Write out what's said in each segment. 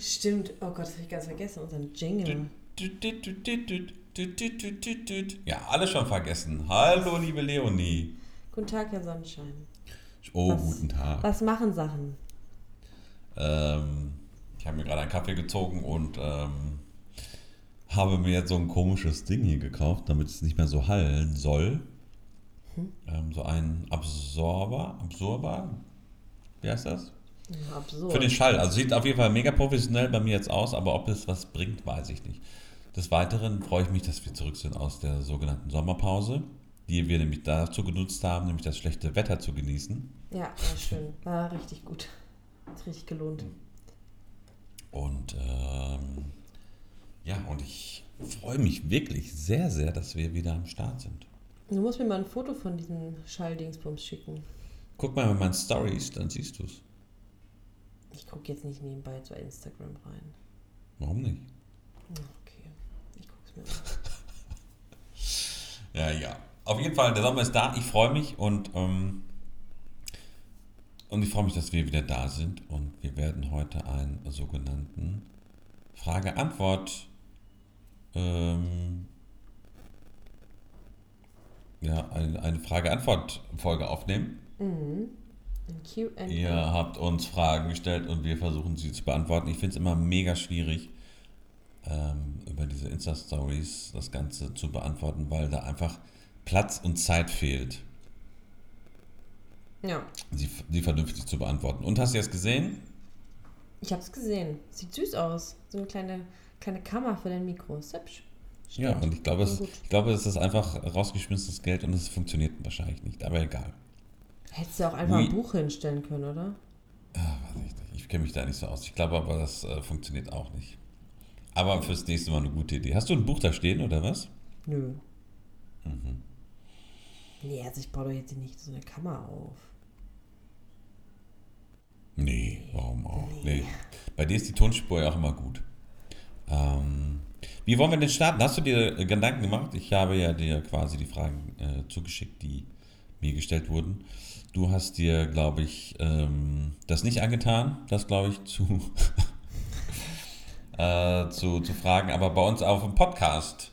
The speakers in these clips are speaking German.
Stimmt, oh Gott, das habe ich ganz vergessen, unseren Jingle. Ja, alles schon vergessen. Hallo, liebe Leonie. Guten Tag, Herr Sonnenschein. Oh, was, guten Tag. Was machen Sachen? Ähm, ich habe mir gerade einen Kaffee gezogen und ähm, habe mir jetzt so ein komisches Ding hier gekauft, damit es nicht mehr so hallen soll. Hm? Ähm, so ein Absorber, Absorber, wie heißt das? Absurd. Für den Schall. Also sieht auf jeden Fall mega professionell bei mir jetzt aus, aber ob es was bringt, weiß ich nicht. Des Weiteren freue ich mich, dass wir zurück sind aus der sogenannten Sommerpause, die wir nämlich dazu genutzt haben, nämlich das schlechte Wetter zu genießen. ja, war schön. War richtig gut. Hat richtig gelohnt. Und ähm, ja, und ich freue mich wirklich sehr, sehr, dass wir wieder am Start sind. Du musst mir mal ein Foto von diesem Schalldingsbums schicken. Guck mal in meinen Stories, dann siehst du es. Ich gucke jetzt nicht nebenbei zu Instagram rein. Warum nicht? Okay, ich guck's mir an. Ja, ja. Auf jeden Fall, der Sommer ist da. Ich freue mich und, ähm, und ich freue mich, dass wir wieder da sind. Und wir werden heute einen sogenannten Frage-Antwort ähm, ja, eine, eine Frage-Antwort-Folge aufnehmen. Mhm. Ein. Ihr habt uns Fragen gestellt und wir versuchen sie zu beantworten. Ich finde es immer mega schwierig, ähm, über diese Insta-Stories das Ganze zu beantworten, weil da einfach Platz und Zeit fehlt, Ja, sie, sie vernünftig zu beantworten. Und hast du jetzt gesehen? ich hab's gesehen. Sieht süß aus. So eine kleine, kleine Kammer für dein Mikro. Ist hübsch. Ja, Stimmt. und ich glaube, es, ich glaube, es ist einfach rausgeschmissenes Geld und es funktioniert wahrscheinlich nicht, aber egal. Hättest du auch einfach ein Buch hinstellen können, oder? Ah, weiß ich nicht. Ich kenne mich da nicht so aus. Ich glaube aber, das äh, funktioniert auch nicht. Aber fürs nächste Mal eine gute Idee. Hast du ein Buch da stehen oder was? Nö. Mhm. Nee, also ich baue doch jetzt hier nicht so eine Kammer auf. Nee, warum auch? Nee. Bei dir ist die Tonspur ja auch immer gut. Ähm, wie wollen wir denn starten? Hast du dir äh, Gedanken gemacht? Ich habe ja dir quasi die Fragen äh, zugeschickt, die mir gestellt wurden. Du hast dir, glaube ich, ähm, das nicht angetan, das, glaube ich, zu, äh, zu, zu fragen. Aber bei uns auf dem Podcast,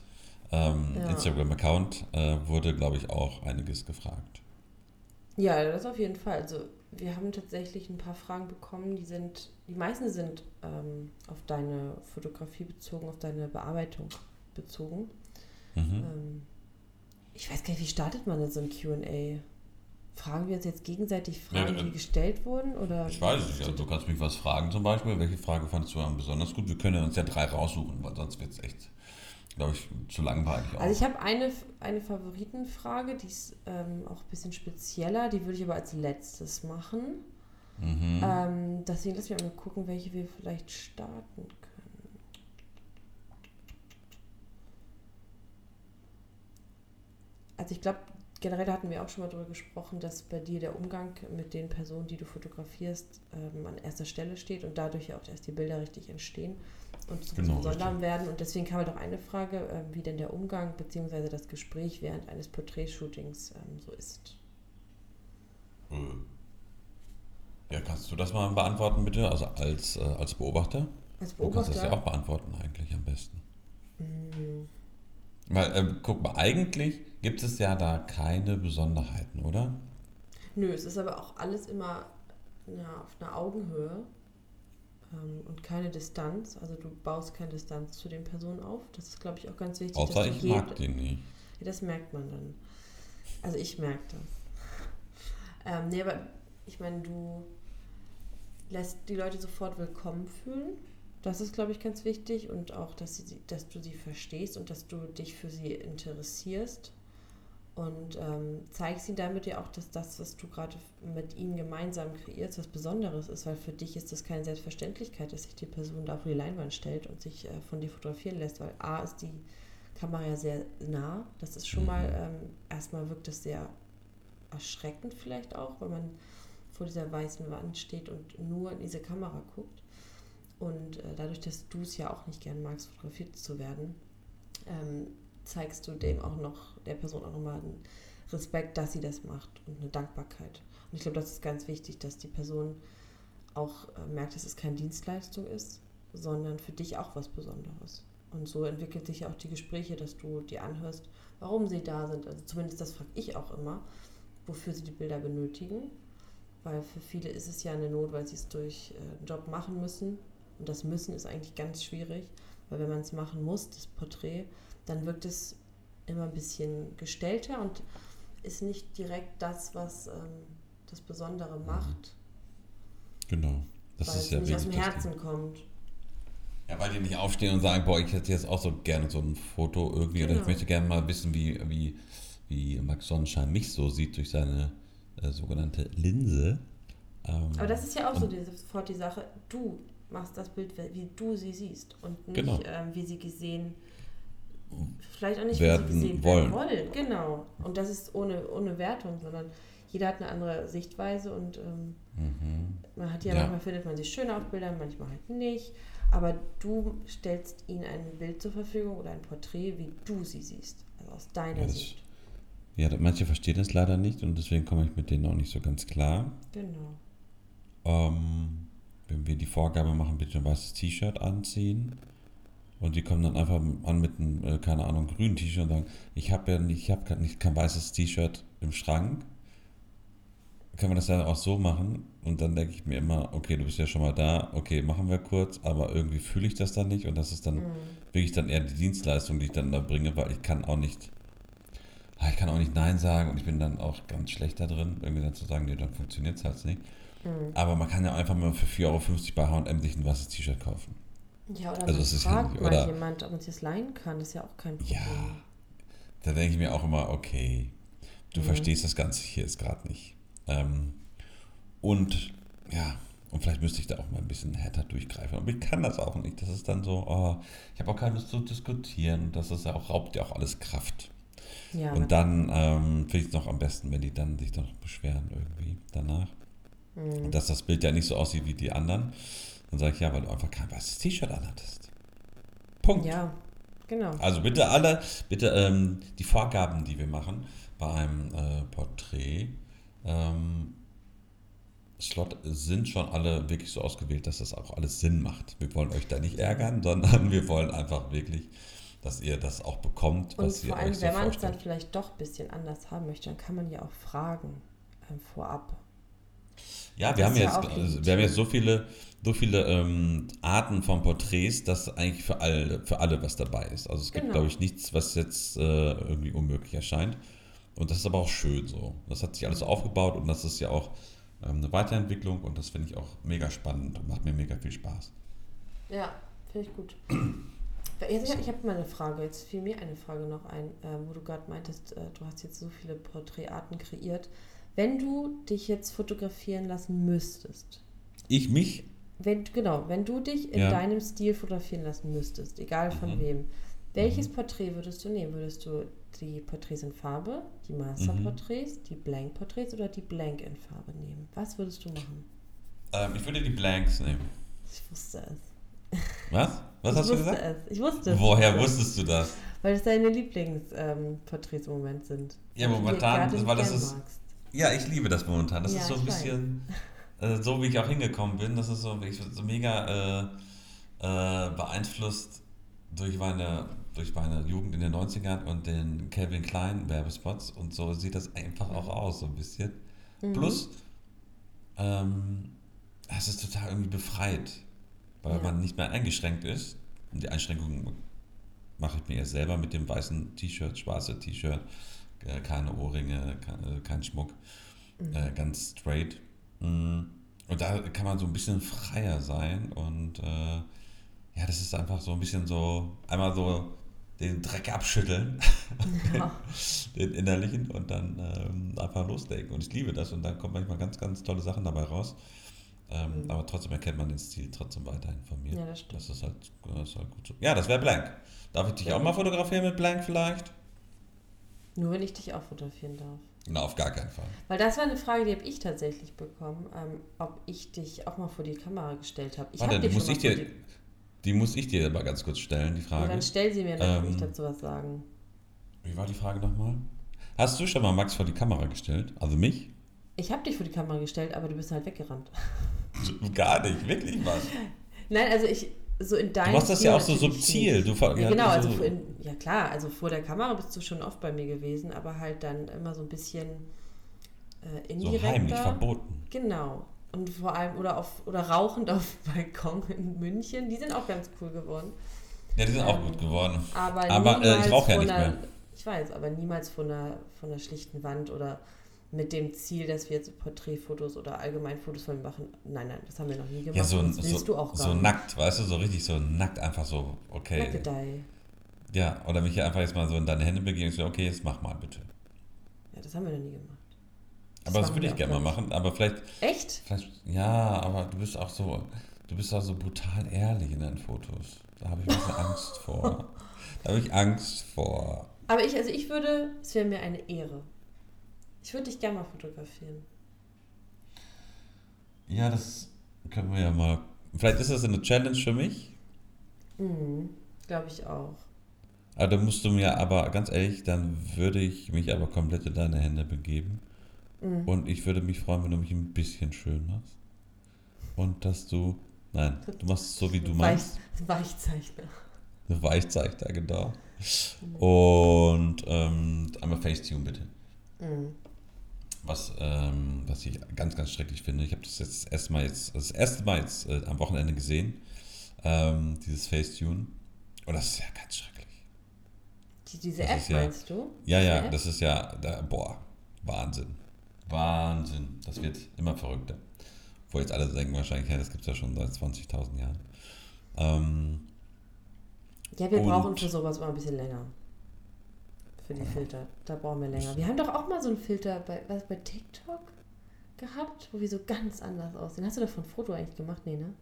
ähm, Ja. Instagram-Account, äh, wurde, glaube ich, auch einiges gefragt. Ja, das auf jeden Fall. Also wir haben tatsächlich ein paar Fragen bekommen, die sind, die meisten sind ähm, auf deine Fotografie bezogen, auf deine Bearbeitung bezogen. Mhm. Ähm, ich weiß gar nicht, wie startet man denn so ein Q&A? Fragen wir uns jetzt gegenseitig Fragen, Ja, äh, die gestellt wurden? Oder Ich weiß es nicht. Also du kannst mich was fragen zum Beispiel. Welche Frage fandest du am besonders gut? Wir können uns ja drei raussuchen, weil sonst wird es echt, glaube ich, zu langweilig. Auch. Also ich habe eine, eine Favoritenfrage, die ist ähm, auch ein bisschen spezieller, die würde ich aber als letztes machen. mhm. Ähm, deswegen lass mich mal gucken, welche wir vielleicht starten können. Also ich glaube, generell hatten wir auch schon mal darüber gesprochen, dass bei dir der Umgang mit den Personen, die du fotografierst, ähm, an erster Stelle steht und dadurch ja auch erst die Bilder richtig entstehen und zu Genau, richtig. werden. Und deswegen kam halt auch eine Frage, ähm, wie denn der Umgang bzw. das Gespräch während eines Porträtshootings ähm, so ist. Äh. Ja, kannst du das mal beantworten, bitte? Also als, äh, als Beobachter? Als Du kannst Beobachter. das ja auch beantworten, eigentlich am besten. Mm, Weil, ähm, guck mal, eigentlich gibt es ja da keine Besonderheiten, oder? Nö, es ist aber auch alles immer ja, auf einer Augenhöhe ähm, und keine Distanz. Also du baust keine Distanz zu den Personen auf. Das ist, glaube ich, auch ganz wichtig. Außer dass ich mag jed- den nicht. Ja, das merkt man dann. Also ich merke das. Ähm, nee, aber ich meine, du lässt die Leute sofort willkommen fühlen. Das ist, glaube ich, ganz wichtig. Und auch, dass, sie, dass du sie verstehst und dass du dich für sie interessierst. Und ähm, zeigst ihnen damit ja auch, dass das, was du gerade mit ihnen gemeinsam kreierst, was Besonderes ist. Weil für dich ist das keine Selbstverständlichkeit, dass sich die Person da auf die Leinwand stellt und sich äh, von dir fotografieren lässt. Weil A ist die Kamera ja sehr nah. Das ist schon Mhm. mal, ähm, erstmal wirkt es sehr erschreckend vielleicht auch, weil man vor dieser weißen Wand steht und nur in diese Kamera guckt. Und äh, dadurch, dass du es ja auch nicht gern magst, fotografiert zu werden, ähm, zeigst du dem auch noch, der Person auch nochmal einen Respekt, dass sie das macht und eine Dankbarkeit. Und ich glaube, das ist ganz wichtig, dass die Person auch äh, merkt, dass es keine Dienstleistung ist, sondern für dich auch was Besonderes. Und so entwickelt sich auch die Gespräche, dass du dir anhörst, warum sie da sind. Also zumindest das frage ich auch immer, wofür sie die Bilder benötigen. Weil für viele ist es ja eine Not, weil sie es durch äh, einen Job machen müssen. Und das Müssen ist eigentlich ganz schwierig, weil wenn man es machen muss, das Porträt, dann wirkt es immer ein bisschen gestellter und ist nicht direkt das, was ähm, das Besondere macht. Genau. Das weil ist es ja nicht aus dem. Herzen kommt. Ja, weil die nicht aufstehen und sagen, boah, ich hätte jetzt auch so gerne so ein Foto irgendwie oder ich Genau. möchte gerne mal wissen, wie, wie, wie Max Sonnenschein mich so sieht durch seine äh, sogenannte Linse. Ähm, Aber das ist ja auch so die, sofort die Sache, du machst das Bild, wie du sie siehst und nicht, Genau. ähm, wie sie gesehen, vielleicht auch nicht, Werden wie sie gesehen wollen. wollen. Genau. Und das ist ohne, ohne Wertung, sondern jeder hat eine andere Sichtweise und ähm, Mhm. man hat ja, Ja. manchmal findet man sie schön auf Bildern, manchmal halt nicht. Aber du stellst ihnen ein Bild zur Verfügung oder ein Porträt, wie du sie siehst, also aus deiner das- Sicht. Ja, manche verstehen das leider nicht und deswegen komme ich mit denen auch nicht so ganz klar. Genau. Ähm, wenn wir die Vorgabe machen, bitte ein weißes T-Shirt anziehen. Und die kommen dann einfach an mit einem, äh, keine Ahnung, grünen T-Shirt und sagen, ich habe ja nicht, ich habe nicht kein weißes T-Shirt im Schrank. Können wir das dann auch so machen? Und dann denke ich mir immer, okay, du bist ja schon mal da, okay, machen wir kurz, aber irgendwie fühle ich das dann nicht und das ist dann Mhm. wirklich dann eher die Dienstleistung, die ich dann da bringe, weil ich kann auch nicht, ah, ich kann auch nicht Nein sagen und ich bin dann auch ganz schlecht da drin, irgendwie dann zu sagen, nee, dann funktioniert es halt nicht. Mhm. Aber man kann ja einfach mal für 4,50 Euro bei H&M sich ein weißes T-Shirt kaufen. Ja, oder Also man es ist fragt mal oder- jemand, ob man sich das leihen kann, das ist ja auch kein Problem. Ja, da denke ich mir auch immer, okay, du Mhm. verstehst das Ganze hier jetzt gerade nicht. Ähm, und ja, und vielleicht müsste ich da auch mal ein bisschen härter durchgreifen. Aber ich kann das auch nicht. Das ist dann so, oh, ich habe auch keine Lust zu diskutieren. Das ist ja auch, raubt ja auch alles Kraft. Ja, Und dann ähm, finde ich es noch am besten, wenn die dann sich noch beschweren irgendwie danach. Mhm. Und dass das Bild ja nicht so aussieht wie die anderen. Dann sage ich, ja, weil du einfach kein weißes T-Shirt anhattest. Punkt. ja, genau. Also bitte alle, bitte ähm, die Vorgaben, die wir machen bei einem äh, Porträt, ähm, Slot sind schon alle wirklich so ausgewählt, dass das auch alles Sinn macht. Wir wollen euch da nicht ärgern, sondern wir wollen einfach wirklich, dass ihr das auch bekommt, Und was ihr vor allem, euch so wenn man es dann vorstellt. vielleicht doch ein bisschen anders haben möchte, dann kann man ja auch fragen ähm, vorab. Ja, wir das haben ja jetzt, also, wir haben jetzt so viele, so viele ähm, Arten von Porträts, dass eigentlich für alle, für alle was dabei ist. Also es gibt, Genau. glaube ich, nichts, was jetzt äh, irgendwie unmöglich erscheint. Und das ist aber auch schön so. Das hat sich alles so aufgebaut und das ist ja auch ähm, eine Weiterentwicklung und das finde ich auch mega spannend und macht mir mega viel Spaß. Ja, finde ich gut. Jetzt, ich habe mal eine Frage, jetzt fiel mir eine Frage noch ein, äh, wo du gerade meintest, äh, du hast jetzt so viele Porträtarten kreiert. Wenn du dich jetzt fotografieren lassen müsstest, Ich mich, wenn, genau, wenn du dich in Ja. deinem Stil fotografieren lassen müsstest, egal von Mhm. wem, welches Porträt würdest du nehmen? Würdest du die Porträts in Farbe, die Masterporträts, die Blank-Porträts oder die Blank in Farbe nehmen? Was würdest du machen? ähm, ich würde die Blanks nehmen. Ich wusste es. Was? Was ich hast du wusste gesagt? es. Ich wusste es. Woher wusstest du das? Weil es deine Lieblingsporträts im Moment sind. Ja, momentan, weil das ist- magst. Ja, ich liebe das momentan. Das Ja, ist so ein bisschen äh, so, wie ich auch hingekommen bin. Das ist so, ich, so mega äh, äh, beeinflusst durch meine, durch meine Jugend in den 90ern und den Calvin Klein Werbespots. Und so sieht das einfach auch aus, so ein bisschen. Mhm. Plus, ähm, es ist total irgendwie befreit, weil Ja. man nicht mehr eingeschränkt ist. Und die Einschränkungen mache ich mir erst selber mit dem weißen T-Shirt, schwarze T-Shirt, äh, keine Ohrringe, kein, äh, kein Schmuck, Mhm. äh, ganz straight. Mm. Und da kann man so ein bisschen freier sein und ja, das ist einfach so ein bisschen so, einmal so den Dreck abschütteln, Ja. den innerlichen und dann ähm, einfach loslegen. Und ich liebe das und dann kommen manchmal ganz, ganz tolle Sachen dabei raus. Ähm, Mhm. Aber trotzdem erkennt man den Stil trotzdem weiterhin von mir. ja, das stimmt. Das ist halt, das ist halt gut so. Ja, das wäre Blank. Darf ich dich Ja. auch mal fotografieren mit Blank vielleicht? Nur wenn ich dich auch fotografieren darf. Na, auf gar keinen Fall. Weil das war eine Frage, die habe ich tatsächlich bekommen, ähm, ob ich dich auch mal vor die Kamera gestellt habe. Warte, hab die muss ich dir Die muss ich dir aber ganz kurz stellen, die Ja, Frage. dann stell sie mir, dann kann ich Ähm, dazu was sagen. Wie war die Frage nochmal? Hast du schon mal Max vor die Kamera gestellt? Also mich? Ich habe dich vor die Kamera gestellt, aber du bist halt weggerannt. Gar nicht, wirklich was. Nein, also ich, so in deinem Du machst das ja auch so subtil. Du, ja, ja, genau, also so, in, ja klar, also vor der Kamera bist du schon oft bei mir gewesen, aber halt dann immer so ein bisschen äh, indirekter. so heimlich verboten. Genau. Und vor allem, oder auf, oder rauchend auf dem Balkon in München, die sind auch ganz cool geworden. Ja, die sind auch Ähm, gut geworden. Aber, Aber, äh, ich rauche ja nicht einer, mehr. Ich weiß, aber niemals von einer, von einer schlichten Wand oder mit dem Ziel, dass wir jetzt Porträtfotos oder allgemein Fotos von ihm machen. Nein, nein, das haben wir noch nie gemacht. Ja, so, das willst so, du auch gar so nicht. nackt, weißt du, so richtig so nackt, einfach so, okay. Nackedei. Ja, oder mich einfach jetzt mal so in deine Hände begeben und so, okay, jetzt mach mal bitte. Ja, das haben wir noch nie gemacht. Aber das würde ich gerne mal machen, aber vielleicht, Echt? vielleicht, ja, aber du bist auch so, du bist auch so brutal ehrlich in deinen Fotos. Da habe ich ein bisschen Angst vor. Da habe ich Angst vor. Aber ich, also ich würde, es wäre mir eine Ehre. Ich würde dich gerne mal fotografieren. Ja, das können wir ja mal. Vielleicht ist das eine Challenge für mich. Mhm, glaube ich auch. Aber da musst du mir aber, ganz ehrlich, dann würde ich mich aber komplett in deine Hände begeben. Mhm. Und ich würde mich freuen, wenn du mich ein bisschen schön machst. Und dass du, nein, du machst es so, wie du meinst. Weich, Weichzeichner. Eine Weichzeichner, genau. Und ähm, einmal Facetune bitte. Mhm. Was, ähm, was ich ganz, ganz schrecklich finde. Ich habe das jetzt erstmal jetzt, das erste Mal jetzt äh, am Wochenende gesehen, ähm, dieses Facetune. Und das ist ja ganz schrecklich. Die, diese Das App ja- meinst du? Ja, Diese ja, App? das ist ja, da, boah, Wahnsinn. Wahnsinn. Das wird immer verrückter. Wo jetzt alle denken wahrscheinlich, ja, das gibt es ja schon seit 20.000 Jahren. Ähm, Ja, wir brauchen für sowas mal ein bisschen länger. Für die Filter. Da brauchen wir länger. Wir haben doch auch mal so einen Filter bei, was, bei TikTok gehabt, wo wir so ganz anders aussehen. Hast du davon ein Foto eigentlich gemacht? Nee, ne?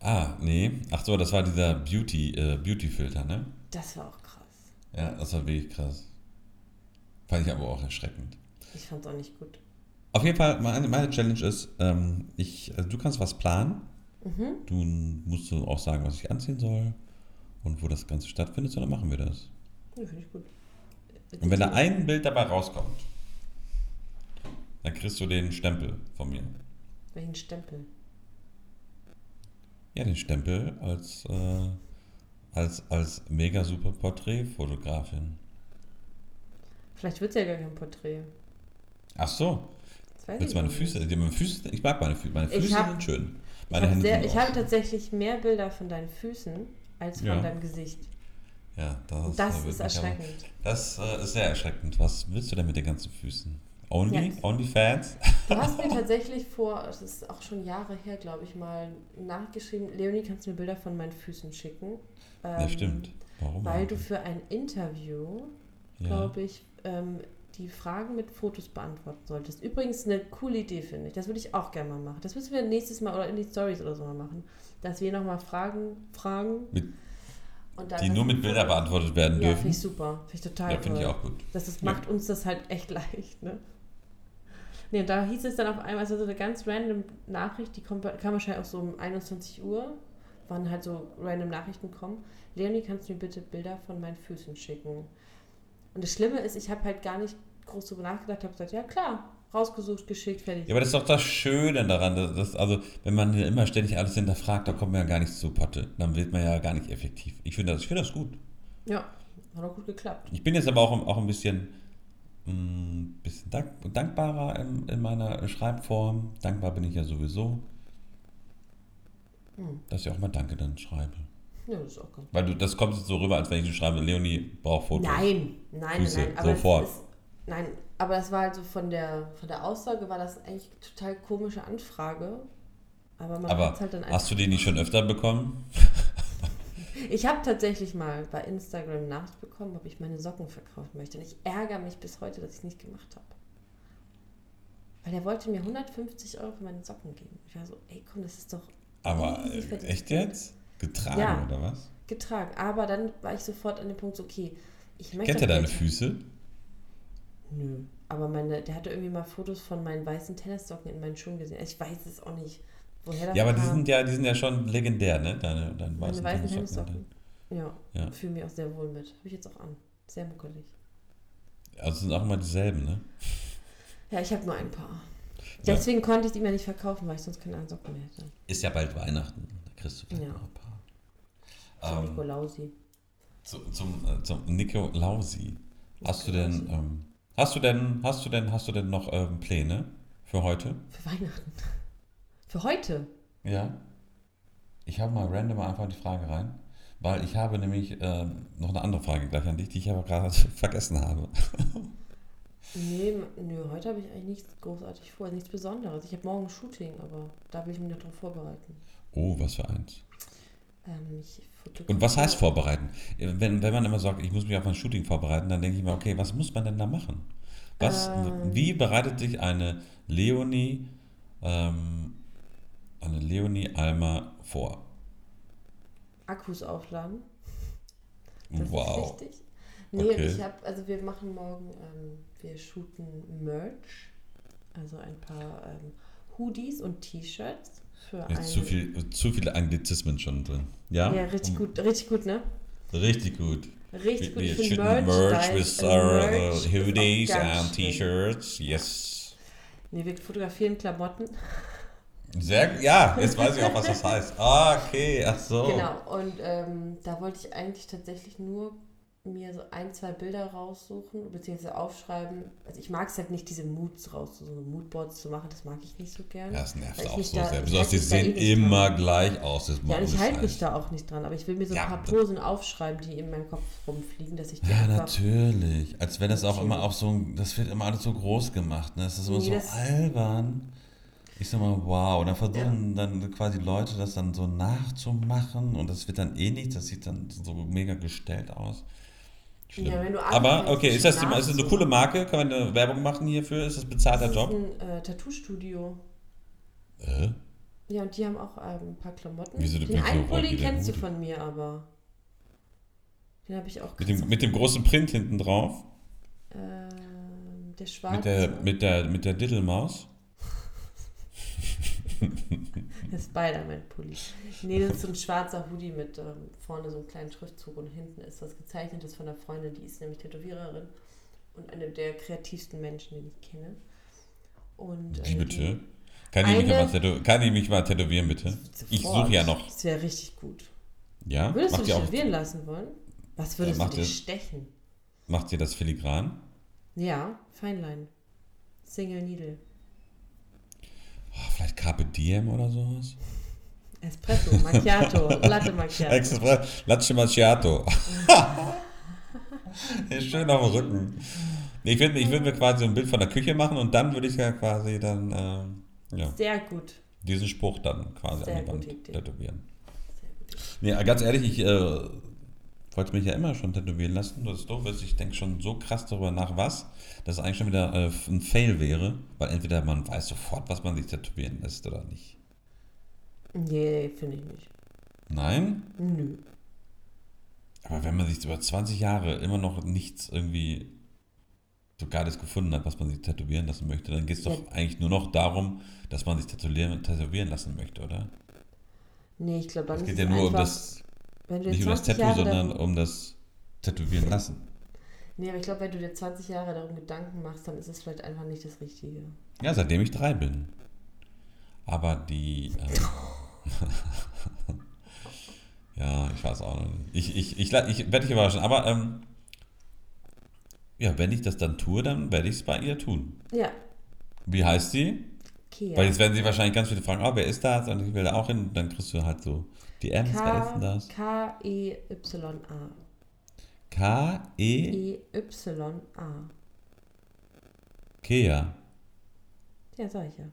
ah, nee. Ach so, das war dieser Beauty, äh, Beauty-Filter, ne? Das war auch krass. Ja, das war wirklich krass. Fand ich aber auch erschreckend. Ich fand's auch nicht gut. Auf jeden Fall, meine, meine Challenge ist, ähm, ich, also du kannst was planen. Mhm. Du musst auch sagen, was ich anziehen soll und wo das Ganze stattfindet, dann machen wir das. Ja, finde ich gut. Und wenn da ein Bild dabei rauskommt, dann kriegst du den Stempel von mir. Welchen Stempel? Ja, den Stempel als, äh, als, als mega super Porträtfotografin. Vielleicht wird's ja gar kein Porträt. Ach so, willst meine Füße? Die, meine Füße? Ich mag meine Füße. Meine Füße hab- sind schön. Ich Meine ich habe tatsächlich mehr Bilder von deinen Füßen als von Ja. deinem Gesicht. Ja, das, das ist mich aber- erschreckend. Das äh, ist sehr erschreckend. Was willst du denn mit den ganzen Füßen? Only? Ja. Only Fans? Du hast mir tatsächlich vor, das ist auch schon Jahre her, glaube ich, mal nachgeschrieben, Leonie, kannst du mir Bilder von meinen Füßen schicken? Ja, Ähm, stimmt. Warum? Weil eigentlich? du für ein Interview, ja. glaube ich, ähm, die Fragen mit Fotos beantworten solltest. Übrigens eine coole Idee, finde ich. Das würde ich auch gerne mal machen. Das müssen wir nächstes Mal oder in die Stories oder so mal machen. Dass wir nochmal Fragen fragen. Mit- Die nur mit Bildern beantwortet werden Ja, dürfen. finde ich super. Finde ich total Ja, finde ich auch gut. Das, das Ja. macht uns das halt echt leicht, ne? Nee, und da hieß es dann auf einmal, also so eine ganz random Nachricht, die kommt, kam wahrscheinlich auch so um 21 Uhr, wann halt so random Nachrichten kommen. Leonie, kannst du mir bitte Bilder von meinen Füßen schicken? Und das Schlimme ist, ich habe halt gar nicht groß drüber nachgedacht, habe gesagt, ja klar, rausgesucht, geschickt, fertig. Ja, aber das ist doch das Schöne daran. dass Das, also, wenn man immer ständig alles hinterfragt, da kommt man ja gar nicht zu Potte. Dann wird man ja gar nicht effektiv. Ich finde das, ich finde das gut. Ja, hat auch gut geklappt. Ich bin jetzt aber auch, auch ein bisschen, mh, bisschen dank, dankbarer in, in meiner Schreibform. Dankbar bin ich ja sowieso, Hm. dass ich auch mal Danke dann schreibe. Ja, das ist auch ganz Weil du, das kommt jetzt so rüber, als wenn ich schreibe, Leonie braucht Fotos. Nein, nein, Füße, nein, aber sofort. Ist, nein, aber das war halt so von der, von der Aussage war das eigentlich total komische Anfrage. Aber man Aber halt dann hast du die nicht schon öfter bekommen? Ich habe tatsächlich mal bei Instagram eine Nachricht bekommen, ob ich meine Socken verkaufen möchte. Und ich ärgere mich bis heute, dass ich es nicht gemacht habe. Weil er wollte mir 150 Euro für meine Socken geben. Ich war so, ey komm, das ist doch Aber äh, echt jetzt? Getragen Ja. oder was? getragen. Aber dann war ich sofort an dem Punkt, so, okay, ich möchte. Kennt er deine Füße? Nö. Aber meine, der hatte irgendwie mal Fotos von meinen weißen Tennissocken in meinen Schuhen gesehen. Ich weiß es auch nicht, woher das Ja, aber die kam. sind ja, die sind ja schon legendär, ne? Deine, deine meine weißen weißen Tennissocken. Tennissocken. Ja, Ja. fühle mich auch sehr wohl mit. Habe ich jetzt auch an. Sehr muckelig. Also sind auch immer dieselben, ne? Ja, ich habe nur ein paar. Deswegen konnte ich ihm ja nicht verkaufen, weil ich sonst keine Socken mehr hätte. Ist ja bald Weihnachten. Kriegst du vielleicht Ja. noch ein paar. Zum Ähm, Nikolausi. Zu, zum, äh, zum Nico Lausi. Hast du denn, ähm, hast du denn, hast du denn, hast du denn noch ähm, Pläne für heute? Für Weihnachten. Für heute. Ja. Ich habe mal random einfach die Frage rein, weil ich habe nämlich ähm, noch eine andere Frage gleich an dich, die ich aber gerade vergessen habe. Nee, nö, heute habe ich eigentlich nichts großartig vor, nichts Besonderes. Ich habe morgen ein Shooting, aber da will ich mich noch drauf vorbereiten. Oh, was für eins. Ähm, Und was heißt vorbereiten? Wenn, wenn man immer sagt, ich muss mich auf ein Shooting vorbereiten, dann denke ich mir, okay, was muss man denn da machen? Was, Ähm. Wie bereitet sich eine Leonie, ähm, eine Leonie Alma vor? Akkus aufladen. Das wow. ist wichtig. Nee, Okay. ich habe, also wir machen morgen, ähm, wir shooten Merch, also ein paar ähm, Hoodies und T-Shirts für Jetzt zu, viel, zu viele Anglizismen schon drin. Ja? Ja, richtig gut, richtig gut, ne? Richtig gut. Richtig gut. We, should merch with äh, our ist auch hoodies and. T-Shirts. Yes. Nee, wir fotografieren Klamotten. Sehr, ja, jetzt weiß ich auch, was das heißt. Ah, okay, ach so. Genau, und ähm, da wollte ich eigentlich tatsächlich nur mir so ein, zwei Bilder raussuchen, beziehungsweise aufschreiben. Also ich mag es halt nicht, diese Moods raus, so Moodboards zu machen, das mag ich nicht so gerne. Ja, das nervt auch so da- sehr. ich Besonders die eh sehen immer dran. gleich aus. Das Ja, ich halte mich da auch nicht dran, aber ich will mir so ein Ja, paar das- Posen aufschreiben, die in meinem Kopf rumfliegen, dass ich die Ja, natürlich. Als wenn das auch immer auch so, das wird immer alles so groß gemacht. Ne? Das ist immer Nee, so albern. Ich sag mal, wow. Und dann versuchen dann quasi Leute das dann so nachzumachen und das wird dann eh nichts. Das sieht dann so mega gestellt aus. Schlimm. Ja, wenn du Aber okay, ist das, die, ist das eine coole Marke? Kann man eine Werbung machen hierfür? Ist das bezahlter Das Job? ist ein äh, Tattoo-Studio. Äh? Ja, und die haben auch ähm, ein paar Klamotten. Wieso- Den einen Pulli kennst du von mir aber. Den habe ich auch Mit dem, mit dem großen Print hinten drauf? ähm, der schwarze. Mit der, mit der, mit der Diddlemaus? Der Spider-Man-Pulli. Nee, das ist so ein schwarzer Hoodie mit ähm, vorne so einem kleinen Schriftzug und hinten ist was gezeichnetes von einer Freundin, die ist nämlich Tätowiererin und eine der kreativsten Menschen, die ich kenne. Und, Wie äh, bitte? Kann ich, mich Eine- mal tätow- kann ich mich mal tätowieren, bitte? Ich sofort. suche ja noch. Das wäre richtig gut. Ja? Würdest du Macht dich ihr, auch, tätowieren lassen wollen? Was würdest macht du dir ihr- stechen? macht ihr das filigran? Ja, Feinlein. Single Needle. Oh, vielleicht Carpe Diem oder sowas? Espresso, Macchiato, Latte Macchiato. Express, Latte Macchiato. Schön auf dem Rücken. Ich würde ich würd mir quasi so ein Bild von der Küche machen und dann würde ich ja quasi dann ähm, ja, Sehr gut. diesen Spruch dann quasi Sehr an die Wand tätowieren. Nee, ganz ehrlich, ich äh, wollte mich ja immer schon tätowieren lassen. Das ist doof, ist, ich denke schon so krass darüber nach, was, dass es eigentlich schon wieder äh, ein Fail wäre, weil entweder man weiß sofort, was man sich tätowieren lässt oder nicht. Nee, finde ich nicht. Nein? Nö. Aber wenn man sich über 20 Jahre immer noch nichts irgendwie so Geiles gefunden hat, was man sich tätowieren lassen möchte, dann geht es doch Ja. eigentlich nur noch darum, dass man sich tätowieren, tätowieren lassen möchte, oder? Nee, ich glaube, dann Es ist geht es ja nur um einfach, das, wenn du nicht um das 20 Tattoo, Jahre sondern darum, um das Tätowieren lassen. Nee, aber ich glaube, wenn du dir 20 Jahre darum Gedanken machst, dann ist es vielleicht einfach nicht das Richtige. Ja, seitdem ich drei bin. Aber die. Ähm, ja, ich weiß auch noch nicht. Ich, ich, ich, la- ich werde dich überraschen. Aber ähm, ja, wenn ich das dann tue, dann werde ich es bei ihr tun. Ja, Wie heißt sie? Kia. Weil jetzt werden sie wahrscheinlich ganz viele fragen, oh, wer ist das? Und ich will da auch hin. Dann kriegst du halt so die M's, wer ist denn das? K-E-Y-A. K-E, E-Y-A. Kea. Ja, sag ich ja.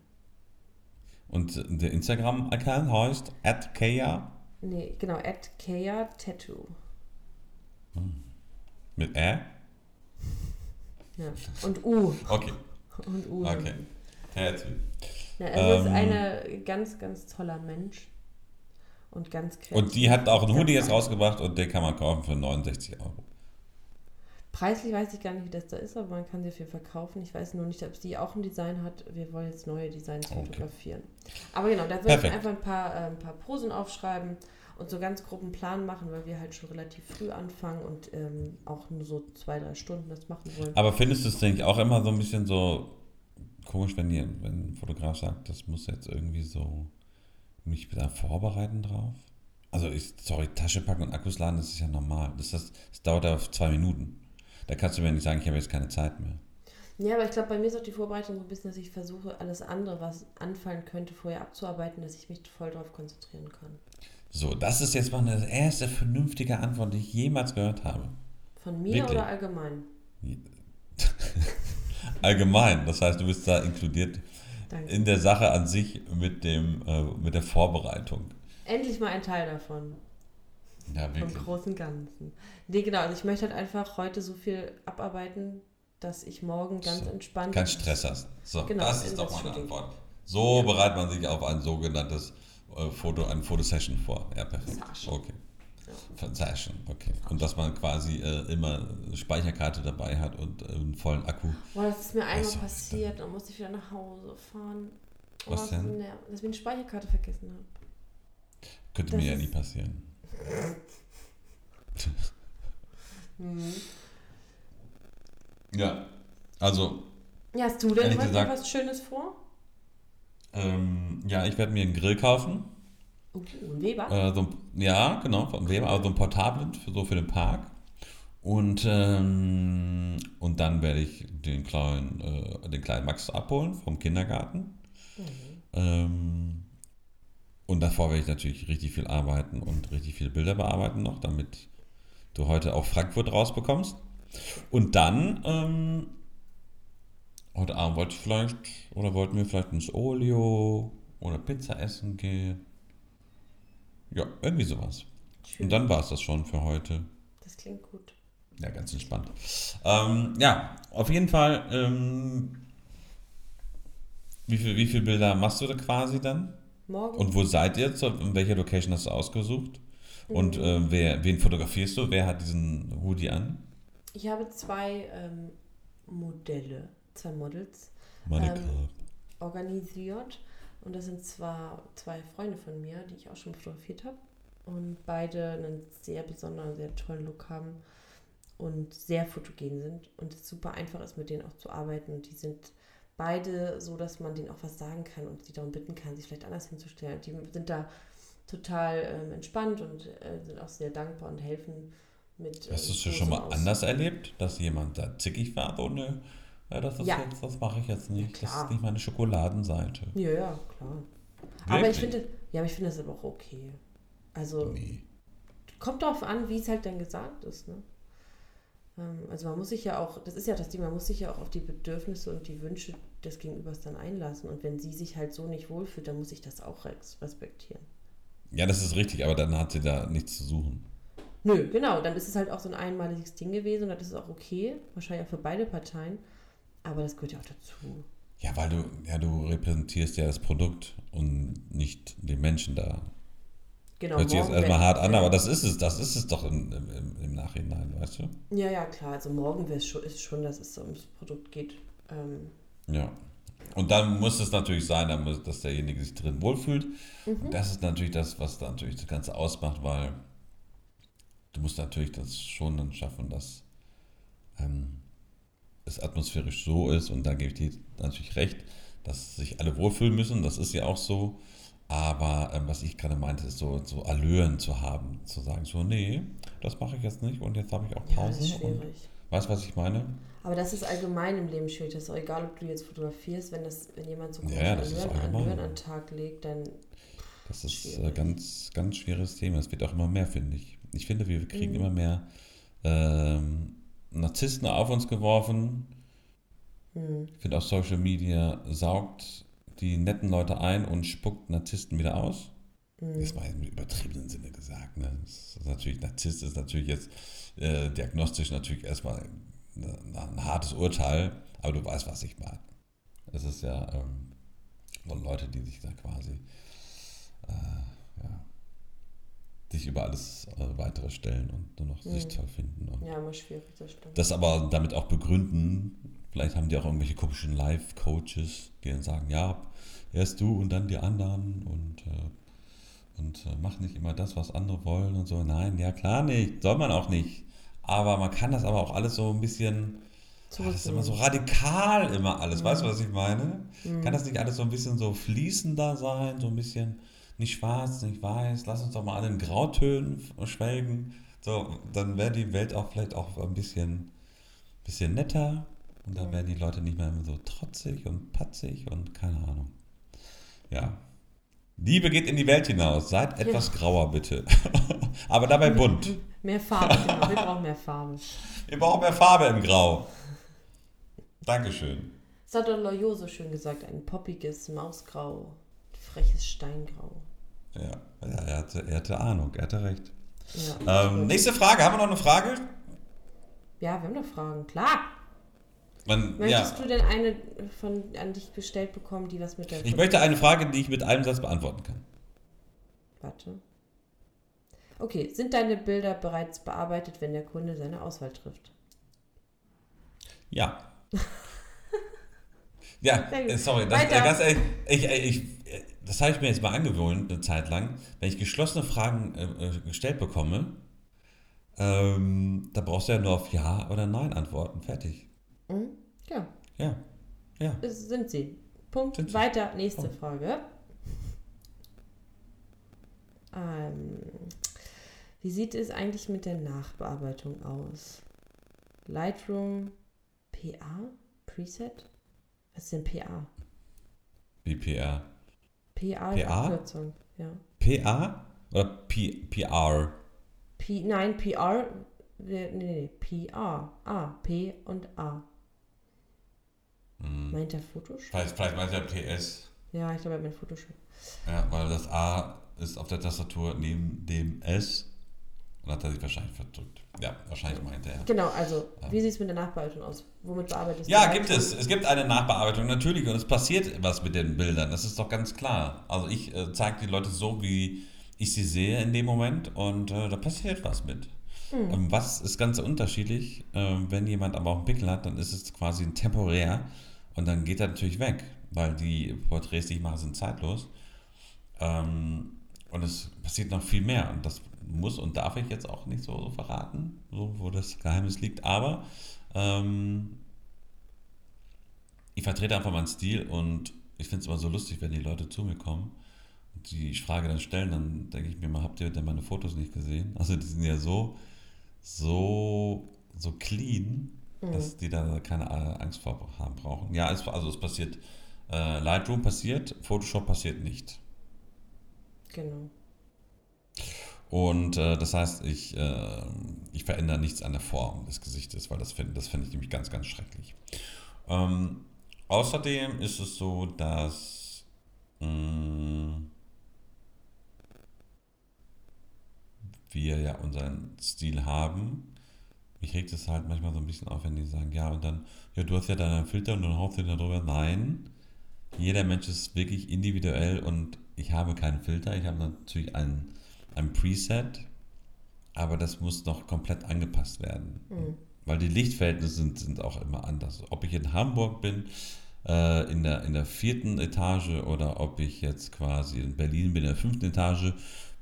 Und der Instagram-Account heißt at Kea Nee, genau, at Kea Tattoo. mit Ä. Ja. Und U. Okay, Und U. okay. Tattoo. Ja, also ist Ähm, eine ganz, ganz toller Mensch. Und ganz kreativ. Und die hat auch einen Hoodie jetzt rausgebracht und den kann man kaufen für 69 Euro. Preislich weiß ich gar nicht, wie das da ist, aber man kann sie auf jeden Fall kaufen. Ich weiß nur nicht, ob sie auch ein Design hat. Wir wollen jetzt neue Designs Okay. fotografieren. Aber genau, da würde ich einfach ein paar, äh, ein paar Posen aufschreiben und so ganz groben Plan machen, weil wir halt schon relativ früh anfangen und ähm, auch nur so zwei, drei Stunden das machen wollen. Aber findest du es, denke ich, auch immer so ein bisschen so komisch, wenn, die, wenn ein Fotograf sagt, das muss jetzt irgendwie so mich da vorbereiten drauf. Also, ich, sorry, Tasche packen und Akkus laden, das ist ja normal. Das, das, das dauert ja zwei Minuten. Da kannst du mir nicht sagen, ich habe jetzt keine Zeit mehr. Ja, aber ich glaube, bei mir ist auch die Vorbereitung so ein bisschen, dass ich versuche, alles andere, was anfallen könnte, vorher abzuarbeiten, dass ich mich voll darauf konzentrieren kann. So, das ist jetzt mal eine erste vernünftige Antwort, die ich jemals gehört habe. Von mir Wirklich? oder allgemein? allgemein, das heißt, du bist da inkludiert Danke. in der Sache an sich mit, dem, äh, mit der Vorbereitung. Endlich mal ein Teil davon. Ja, wirklich. Vom großen Ganzen. Nee, genau. Also ich möchte halt einfach heute so viel abarbeiten, dass ich morgen ganz so, entspannt. Kein Stress hast. So, genau, das ist doch meine Shooting. Antwort. So ja. bereitet man sich auf ein sogenanntes äh, Foto, eine Fotosession vor. Ja, perfekt. Okay. Ja. Session, okay. Und dass man quasi äh, immer eine Speicherkarte dabei hat und äh, einen vollen Akku. Boah, das ist mir einmal also, passiert, dann musste ich wieder nach Hause fahren. Was oh, denn? Dass ich eine Speicherkarte vergessen habe. Könnte das mir ja nie passieren. mhm. Ja, also. Ja, hast du denn was, gesagt, was Schönes vor? Ähm, ja, ich werde mir einen Grill kaufen. Okay, ein Weber? Äh, so ja, genau, von Weber, aber so ein portablen, für, so für den Park. Und, ähm, und dann werde ich den kleinen, äh, den kleinen Max abholen vom Kindergarten. Mhm. Ähm, und davor werde ich natürlich richtig viel arbeiten und richtig viele Bilder bearbeiten noch, damit du heute auch Frankfurt rausbekommst. Und dann, ähm, heute Abend wollte ich vielleicht, oder wollten wir vielleicht ins Olio oder Pizza essen gehen. Ja, irgendwie sowas. Schön. Und dann war es das schon für heute. Das klingt gut. Ja, ganz entspannt. Ähm, ja, auf jeden Fall. Ähm, wie viele wie viel Bilder machst du da quasi dann? Morgen. Und wo seid ihr? In welcher Location hast du ausgesucht? Mhm. Und äh, wer, wen fotografierst du? Wer hat diesen Hoodie an? Ich habe zwei ähm, Modelle, zwei Models ähm, organisiert. Und das sind zwar zwei Freunde von mir, die ich auch schon fotografiert habe. Und beide einen sehr besonderen, sehr tollen Look haben und sehr fotogen sind. Und es super einfach ist, mit denen auch zu arbeiten. Und die sind beide so, dass man denen auch was sagen kann und sie darum bitten kann, sich vielleicht anders hinzustellen. Die sind da total ähm, entspannt und äh, sind auch sehr dankbar und helfen mit. Hast du es schon mal anders erlebt, dass jemand da zickig war? So, ne, ja, das, ist ja. jetzt, das mache ich jetzt nicht. Ja, das ist nicht meine Schokoladenseite. Ja, ja, klar. Wirklich? Aber ich finde, ja, aber ich finde das aber auch okay. Also nee. kommt darauf an, wie es halt dann gesagt ist, ne? Ähm, also man muss sich ja auch, das ist ja das Ding, man muss sich ja auch auf die Bedürfnisse und die Wünsche des Gegenübers dann einlassen. Und wenn sie sich halt so nicht wohlfühlt, dann muss ich das auch respektieren. Ja, das ist richtig, aber dann hat sie da nichts zu suchen. Nö, genau, dann ist es halt auch so ein einmaliges Ding gewesen und das ist auch okay, wahrscheinlich auch für beide Parteien. Aber das gehört ja auch dazu. Ja, weil du, ja, du repräsentierst ja das Produkt und nicht den Menschen da. Genau. Hört sich jetzt erstmal hart an, aber das ist es, das ist es doch im, im, im Nachhinein, weißt du? Ja, ja, klar. Also morgen wäre es schon, ist schon, dass es ums Produkt geht. Ähm, ja. Und dann muss es natürlich sein, dass derjenige sich drin wohlfühlt. Mhm. Das ist natürlich das, was da natürlich das Ganze ausmacht, weil du musst natürlich das schon dann schaffen, dass ähm, es atmosphärisch so ist, und da gebe ich dir natürlich recht, dass sich alle wohlfühlen müssen, das ist ja auch so. Aber ähm, was ich gerade meinte, ist so, so Allüren zu haben, zu sagen, so, nee, das mache ich jetzt nicht und jetzt habe ich auch Pause. Ja, das ist schwierig. weißt du, was ich meine? Aber das ist allgemein im Leben schwierig. Das ist auch egal, ob du jetzt fotografierst, wenn, das, wenn jemand so ja, Allüren, Allüren an den Tag legt, dann. Das ist ein äh, ganz, ganz schweres Thema. Es wird auch immer mehr, finde ich. Ich finde, wir kriegen mhm. immer mehr ähm, Narzissten auf uns geworfen. Mhm. Ich finde auch Social Media saugt die netten Leute ein und spuckt Narzissten wieder aus. Mhm. Das war im übertriebenen Sinne gesagt. Ne? Das ist natürlich, Narzisst ist natürlich jetzt äh, diagnostisch natürlich erstmal ein, ein hartes Urteil, aber du weißt, was ich meine. Es ist ja ähm, Leute, die sich da quasi äh, ja, sich über alles äh, weitere stellen und nur noch mhm. sich toll finden. ja, immer schwierig, das stimmt. Das aber damit auch begründen, vielleicht haben die auch irgendwelche komischen Live-Coaches, die dann sagen, ja, erst du und dann die anderen und, äh, und äh, mach nicht immer das, was andere wollen und so. Nein, ja klar nicht, soll man auch nicht. Aber man kann das aber auch alles so ein bisschen das ist immer so radikal immer alles. Mhm. Weißt du, was ich meine? Kann das nicht alles so ein bisschen so fließender sein, so ein bisschen nicht schwarz, nicht weiß? Lass uns doch mal alle in Grautönen schwelgen. So, dann wäre die Welt auch vielleicht auch ein bisschen, bisschen netter und dann wären die Leute nicht mehr so trotzig und patzig und keine Ahnung. Ja. Liebe geht in die Welt hinaus. Seid etwas grauer, bitte. Aber dabei bunt. Mehr Farbe, genau. Wir brauchen mehr Farbe. Wir brauchen mehr Farbe im Grau. Dankeschön. Das hat doch Loyo so schön gesagt. Ein poppiges Mausgrau. Freches Steingrau. Ja, ja er, hatte, er hatte Ahnung, er hatte recht. Ja, Ähm, nächste Frage. Haben wir noch eine Frage? ja wir haben noch Fragen. Klar. Man, ja. Möchtest du denn eine von an dich gestellt bekommen, die was mit der. Ich möchte eine Frage, die ich mit einem Satz beantworten kann. Warte. Okay, sind deine Bilder bereits bearbeitet, wenn der Kunde seine Auswahl trifft? Ja. ja, sorry, das, äh, ganz ehrlich, ich, äh, ich, äh, das habe ich mir jetzt mal angewöhnt, eine Zeit lang. Wenn ich geschlossene Fragen äh, äh, gestellt bekomme, ähm, da brauchst du ja nur auf Ja oder Nein antworten. Fertig. Mhm. Ja, Ja. Ja. das sind sie. Punkt. Sind sie. Weiter. Nächste Oh. Frage. Ähm, wie sieht es eigentlich mit der Nachbearbeitung aus? Lightroom PA? Preset? Was ist denn PA? Wie PR. PA PA? Abkürzung. Ja. PA oder P, PR? P, nein, PR. Nee, nee, nee. PR. A. P und A. Hm. Meint er Photoshop? Vielleicht, vielleicht meint er PS. Ja, ich glaube, er meint Photoshop. Ja, weil das A ist auf der Tastatur neben dem S. Und hat er sich wahrscheinlich verdrückt. Ja, wahrscheinlich meinte er. Genau, also, wie sieht es mit der Nachbearbeitung aus? Womit bearbeitest Ja, du? gibt es. Es gibt eine Nachbearbeitung, natürlich. Und es passiert was mit den Bildern. Das ist doch ganz klar. Also ich äh, zeige die Leute so, wie ich sie sehe in dem Moment. Und äh, da passiert was mit. Ähm, was ist ganz unterschiedlich. Ähm, wenn jemand aber auch einen Pickel hat, dann ist es quasi ein temporär. Und dann geht er natürlich weg. Weil die Porträts, die ich mache, sind zeitlos. Ähm, und es passiert noch viel mehr. Und das muss und darf ich jetzt auch nicht so, so verraten, so, wo das Geheimnis liegt. Aber ähm, ich vertrete einfach meinen Stil und ich finde es immer so lustig, wenn die Leute zu mir kommen und die Frage dann stellen, dann denke ich mir mal, habt ihr denn meine Fotos nicht gesehen? Also die sind ja so, so, so clean, dass die da keine äh, Angst vor haben brauchen. Ja, es, also es passiert, äh, Lightroom passiert, Photoshop passiert nicht. Genau. Und äh, das heißt, ich, äh, ich verändere nichts an der Form des Gesichtes, weil das finde das find ich nämlich ganz, ganz schrecklich. Ähm, außerdem ist es so, dass mh, wir ja unseren Stil haben. Mich regt es halt manchmal so ein bisschen auf, wenn die sagen, ja, und dann, ja, du hast ja deinen Filter und dann haust du da drüber. Nein, jeder Mensch ist wirklich individuell und ich habe keinen Filter. Ich habe natürlich einen, ein Preset, aber das muss noch komplett angepasst werden. Weil die Lichtverhältnisse sind, sind auch immer anders. Ob ich in Hamburg bin, äh, in, der, in der vierten Etage oder ob ich jetzt quasi in Berlin bin, in der fünften Etage,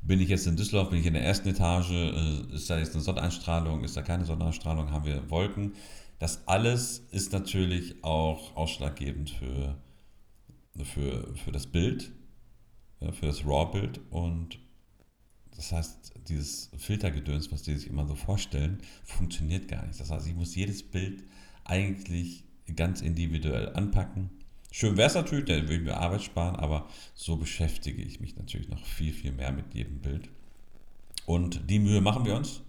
bin ich jetzt in Düsseldorf, bin ich in der ersten Etage, äh, ist da jetzt eine Sonneneinstrahlung, ist da keine Sonneneinstrahlung, haben wir Wolken. Das alles ist natürlich auch ausschlaggebend für, für, für das Bild, für das RAW-Bild und das heißt, dieses Filtergedöns, was die sich immer so vorstellen, funktioniert gar nicht. Das heißt, ich muss jedes Bild eigentlich ganz individuell anpacken. Schön wäre es natürlich, dann würde ich mir Arbeit sparen, aber so beschäftige ich mich natürlich noch viel, viel mehr mit jedem Bild. Und die Mühe machen wir uns.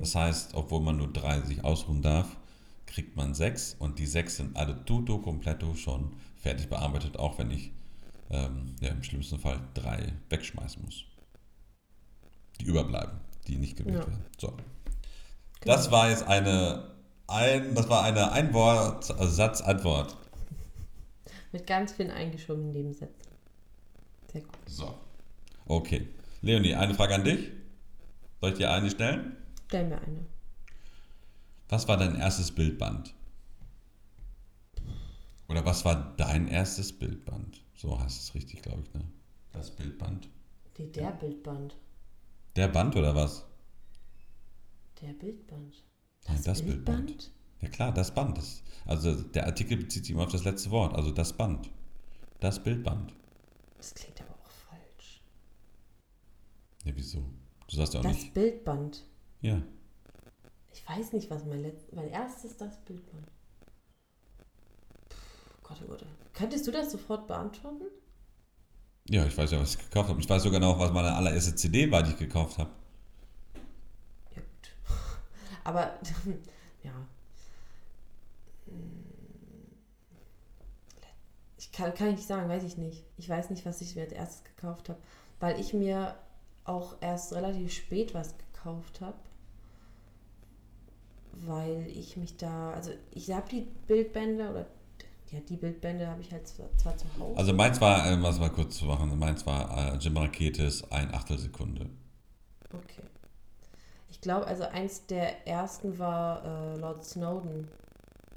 Das heißt, obwohl man nur drei sich ausruhen darf, kriegt man sechs und die sechs sind alle tutto, completo schon fertig bearbeitet, auch wenn ich ähm, ja, im schlimmsten Fall drei wegschmeißen muss. Die überbleiben, die nicht gewählt Ja. werden. So. Das war jetzt eine, ein, das war eine Einwort-Satz-Antwort. Mit ganz vielen eingeschobenen Nebensätzen. Sehr gut. So. Okay. Leonie, eine Frage an dich. Soll ich dir eine stellen? Stell mir eine. Was war dein erstes Bildband? Oder was war dein erstes Bildband? So heißt es richtig, glaube ich, ne? Das Bildband. Die, der Bildband. Der Band oder was? Der Bildband. Nein, das Bildband. Ja klar, das Band. Das, also der Artikel bezieht sich immer auf das letzte Wort, also das Band. Das Bildband. Das klingt aber auch falsch. Ja, wieso? Du sagst ja auch Das nicht. Bildband. Ja. Ich weiß nicht, was mein, Let mein erstes das Bildband. Puh, Gott, oh Gott. Könntest du das sofort beantworten? Ja, ich weiß ja, was ich gekauft habe. Ich weiß sogar noch, was meine allererste CD war, die ich gekauft habe. Ja, gut. Aber, ja. Ich kann, kann ich nicht sagen, weiß ich nicht. Ich weiß nicht, was ich mir als erstes gekauft habe. Weil ich mir auch erst relativ spät was gekauft habe. Weil ich mich da, also ich habe die Bildbände oder ja, die Bildbände habe ich halt zwar, zu Hause. Also meins war, äh, was mal kurz zu machen, meins war äh, Jim Raketes, ein Achtelsekunde. Okay. Ich glaube, also eins der ersten war äh, Lord Snowden.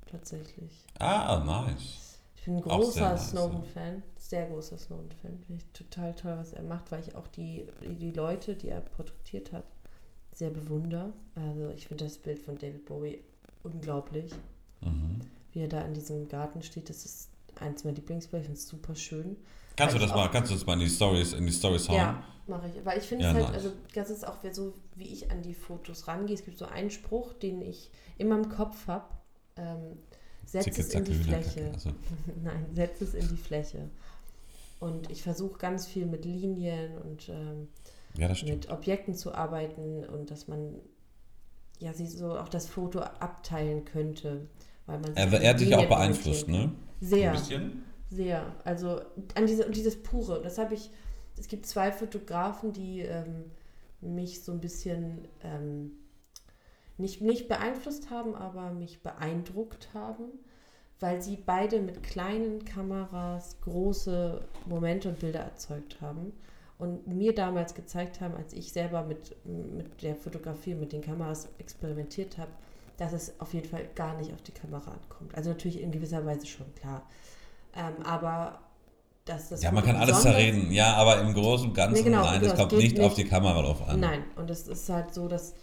Tatsächlich. Ah, nice. Ich bin ein großer nice, Snowden-Fan. Sehr großer Snowden-Fan. Finde ich total toll, was er macht, weil ich auch die, die, die Leute, die er porträtiert hat, sehr bewundere. Also ich finde das Bild von David Bowie unglaublich. Mhm. Wie er da in diesem Garten steht, das ist eins meiner Lieblingsbilder. Ich finde es super schön. Kannst du Weil das mal, kannst du das mal in die Stories, in die Stories hauen? Ja, mache ich. Weil ich finde Ja, es halt, nice. also das ist auch so, wie ich an die Fotos rangehe. Es gibt so einen Spruch, den ich immer im Kopf habe. Ähm, setz Zicke, es in die. Fläche. Also, Nein, setz es in die Fläche. Und ich versuche ganz viel mit Linien und ähm, ja, mit Objekten zu arbeiten und dass man ja sie so auch das Foto abteilen könnte. Weil man Er, sich er hat dich auch beeinflusst, ne? Sehr. Ein bisschen? Sehr. Also an diese, und dieses Pure. Das habe ich. Es gibt zwei Fotografen, die ähm, mich so ein bisschen ähm, nicht, nicht beeinflusst haben, aber mich beeindruckt haben, weil sie beide mit kleinen Kameras große Momente und Bilder erzeugt haben und mir damals gezeigt haben, als ich selber mit, mit der Fotografie, mit den Kameras experimentiert habe, dass es auf jeden Fall gar nicht auf die Kamera ankommt. Also natürlich in gewisser Weise schon, klar. Ähm, aber dass das Ja, man kann alles zerreden. Ja, aber im Großen und Ganzen, Nee, genau, nein, genau, das es kommt geht nicht, auf nicht- die Kamera drauf an. Nein, und es ist halt so, dass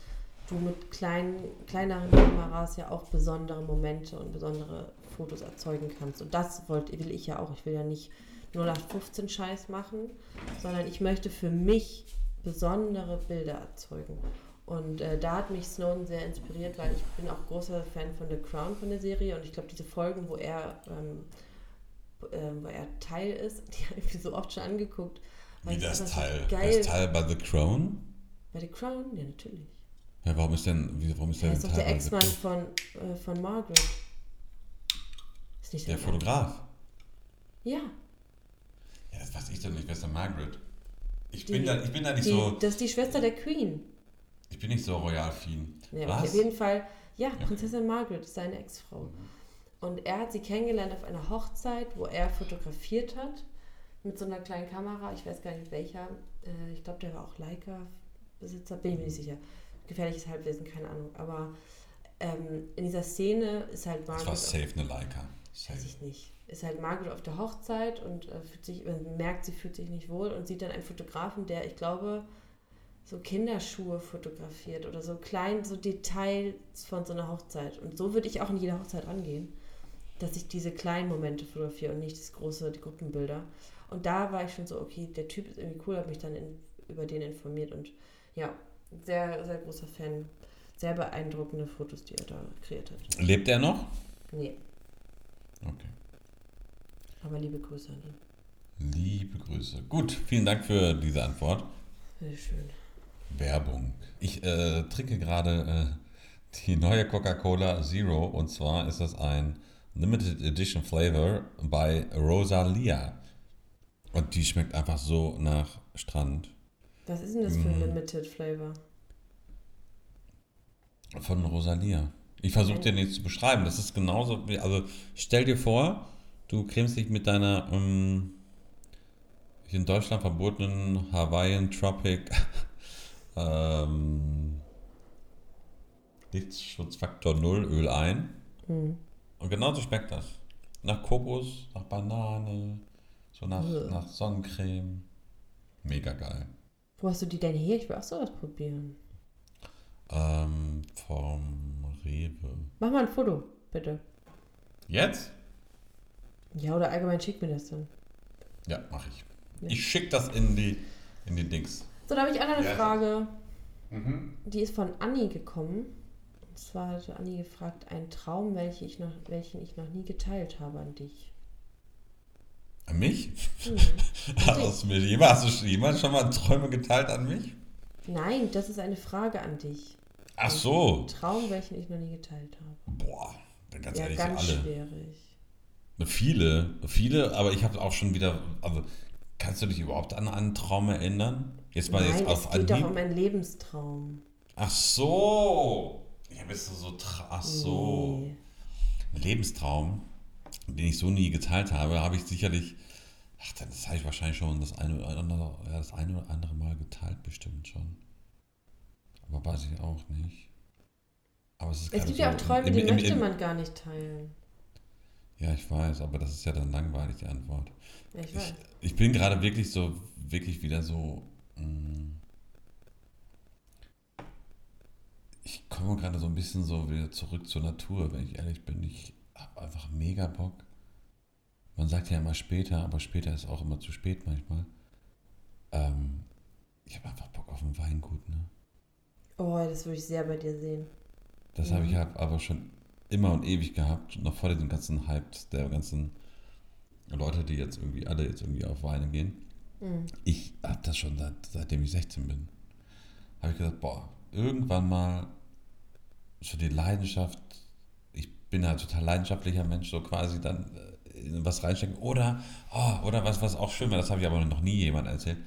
du mit kleinen, kleineren Kameras ja auch besondere Momente und besondere Fotos erzeugen kannst. Und das wollte, will ich ja auch. Ich will ja nicht 0815 Scheiß machen, sondern ich möchte für mich besondere Bilder erzeugen. Und äh, da hat mich Snowden sehr inspiriert, weil ich bin auch großer Fan von The Crown, von der Serie. Und ich glaube, diese Folgen, wo er, ähm, ähm, wo er Teil ist, die habe ich mir so oft schon angeguckt. Wie das einfach so Teil? Geil. Das Teil bei The Crown? Bei The Crown? Ja, natürlich. Ja, warum ist denn, warum ist Er der ist doch Teil der Ex-Mann von, äh, von Margaret. Ist nicht Der Mann? Fotograf. Ja. Ja, das weiß ich doch nicht, wer ist denn Margaret? Ich, Die- bin da, ich bin da nicht Die, so, Das ist die Schwester der Queen. Ich bin nicht so royal-fin. Ja, Was? auf jeden Fall. Ja, Prinzessin Margaret ist seine Ex-Frau. Und er hat sie kennengelernt auf einer Hochzeit, wo er fotografiert hat. Mit so einer kleinen Kamera. Ich weiß gar nicht welcher. Äh, ich glaube, der war auch Leica-Besitzer. Bin ich mir nicht sicher. Gefährliches Halbwissen, keine Ahnung. Aber ähm, in dieser Szene ist halt Das Margaret. war auf- safe eine Leica. Safe. Weiß ich nicht. Ist halt Margaret auf der Hochzeit und äh, fühlt sich, äh, merkt, sie fühlt sich nicht wohl und sieht dann einen Fotografen, der, ich glaube, so Kinderschuhe fotografiert oder so klein, so Details von so einer Hochzeit. Und so würde ich auch in jeder Hochzeit rangehen, dass ich diese kleinen Momente fotografiere und nicht das große, die Gruppenbilder. Und da war ich schon so, okay, der Typ ist irgendwie cool, habe mich dann in, über den informiert und ja, sehr, sehr großer Fan. Sehr beeindruckende Fotos, die er da kreiert hat. Lebt er noch? Nee, Okay. aber liebe Grüße an ihn. Liebe Grüße. Gut, vielen Dank für diese Antwort. Sehr schön. Werbung. Ich äh, trinke gerade äh, die neue Coca-Cola Zero und zwar ist das ein Limited Edition Flavor bei Rosalia. Und die schmeckt einfach so nach Strand. Was ist denn das für ein Mm. Limited Flavor? Von Rosalia. Ich versuche dir nichts zu beschreiben. Das ist genauso wie, also stell dir vor, du cremst dich mit deiner ähm, in Deutschland verbotenen Hawaiian Tropic ähm, Lichtschutzfaktor 0 Öl ein. Hm. Und genauso schmeckt das. Nach Kokos, nach Banane, so nach, nach Sonnencreme. Mega geil. Wo hast du die denn her? Ich will auch sowas probieren. Ähm, vom Rewe. Mach mal ein Foto. bitte. Jetzt? Ja, oder allgemein schick mir das dann. Ja, mache ich. Ja. Ich schicke das in die, in die Dings. So, da habe ich auch noch eine Ja. Frage. Mhm. Die ist von Anni gekommen. Und zwar hat Anni gefragt, ein Traum, welchen ich noch, welchen ich noch nie geteilt habe an dich. An mich? Hm. Hast du, mir hast du jemals schon mal Träume geteilt an mich? Nein, das ist eine Frage an dich. Ach so. Ein Traum, welchen ich noch nie geteilt habe. Boah, dann ganz ja, ehrlich, ganz alle. schwierig. Viele, viele, aber ich habe auch schon wieder. Also, kannst du dich überhaupt an einen Traum erinnern? Jetzt mal Nein, jetzt es auf geht doch um einen Lebenstraum. Ach so. Ja, bist du so. Ach so. Nee. Ein Lebenstraum, den ich so nie geteilt habe, habe ich sicherlich. Ach, das habe ich wahrscheinlich schon das eine, oder andere, ja, das eine oder andere Mal geteilt, bestimmt schon. Aber weiß ich auch nicht. Aber es ist Es gibt so ja auch Träume, im- die im- im- möchte im- man gar nicht teilen. Ja, ich weiß, aber das ist ja dann langweilig, die Antwort. Ja, ich Ich, ich bin gerade wirklich so, wirklich wieder so. mm, Ich komme gerade so ein bisschen so wieder zurück zur Natur, wenn ich ehrlich bin. Ich habe einfach mega Bock. Man sagt ja immer später, aber später ist auch immer zu spät manchmal. Ähm, ich habe einfach Bock auf ein Weingut, ne? Oh, das würde ich sehr bei dir sehen. Das habe ich aber schon immer und ewig gehabt, noch vor dem ganzen Hype der ganzen Leute, die jetzt irgendwie alle jetzt irgendwie auf Weine gehen. Mhm. Ich habe das schon seit, seitdem ich 16 bin. Habe ich gesagt, boah, irgendwann mal so die Leidenschaft, ich bin ein total leidenschaftlicher Mensch, so quasi dann äh, in was reinstecken. Oder, oh, oder was, was auch schön war, das habe ich aber noch nie jemand erzählt.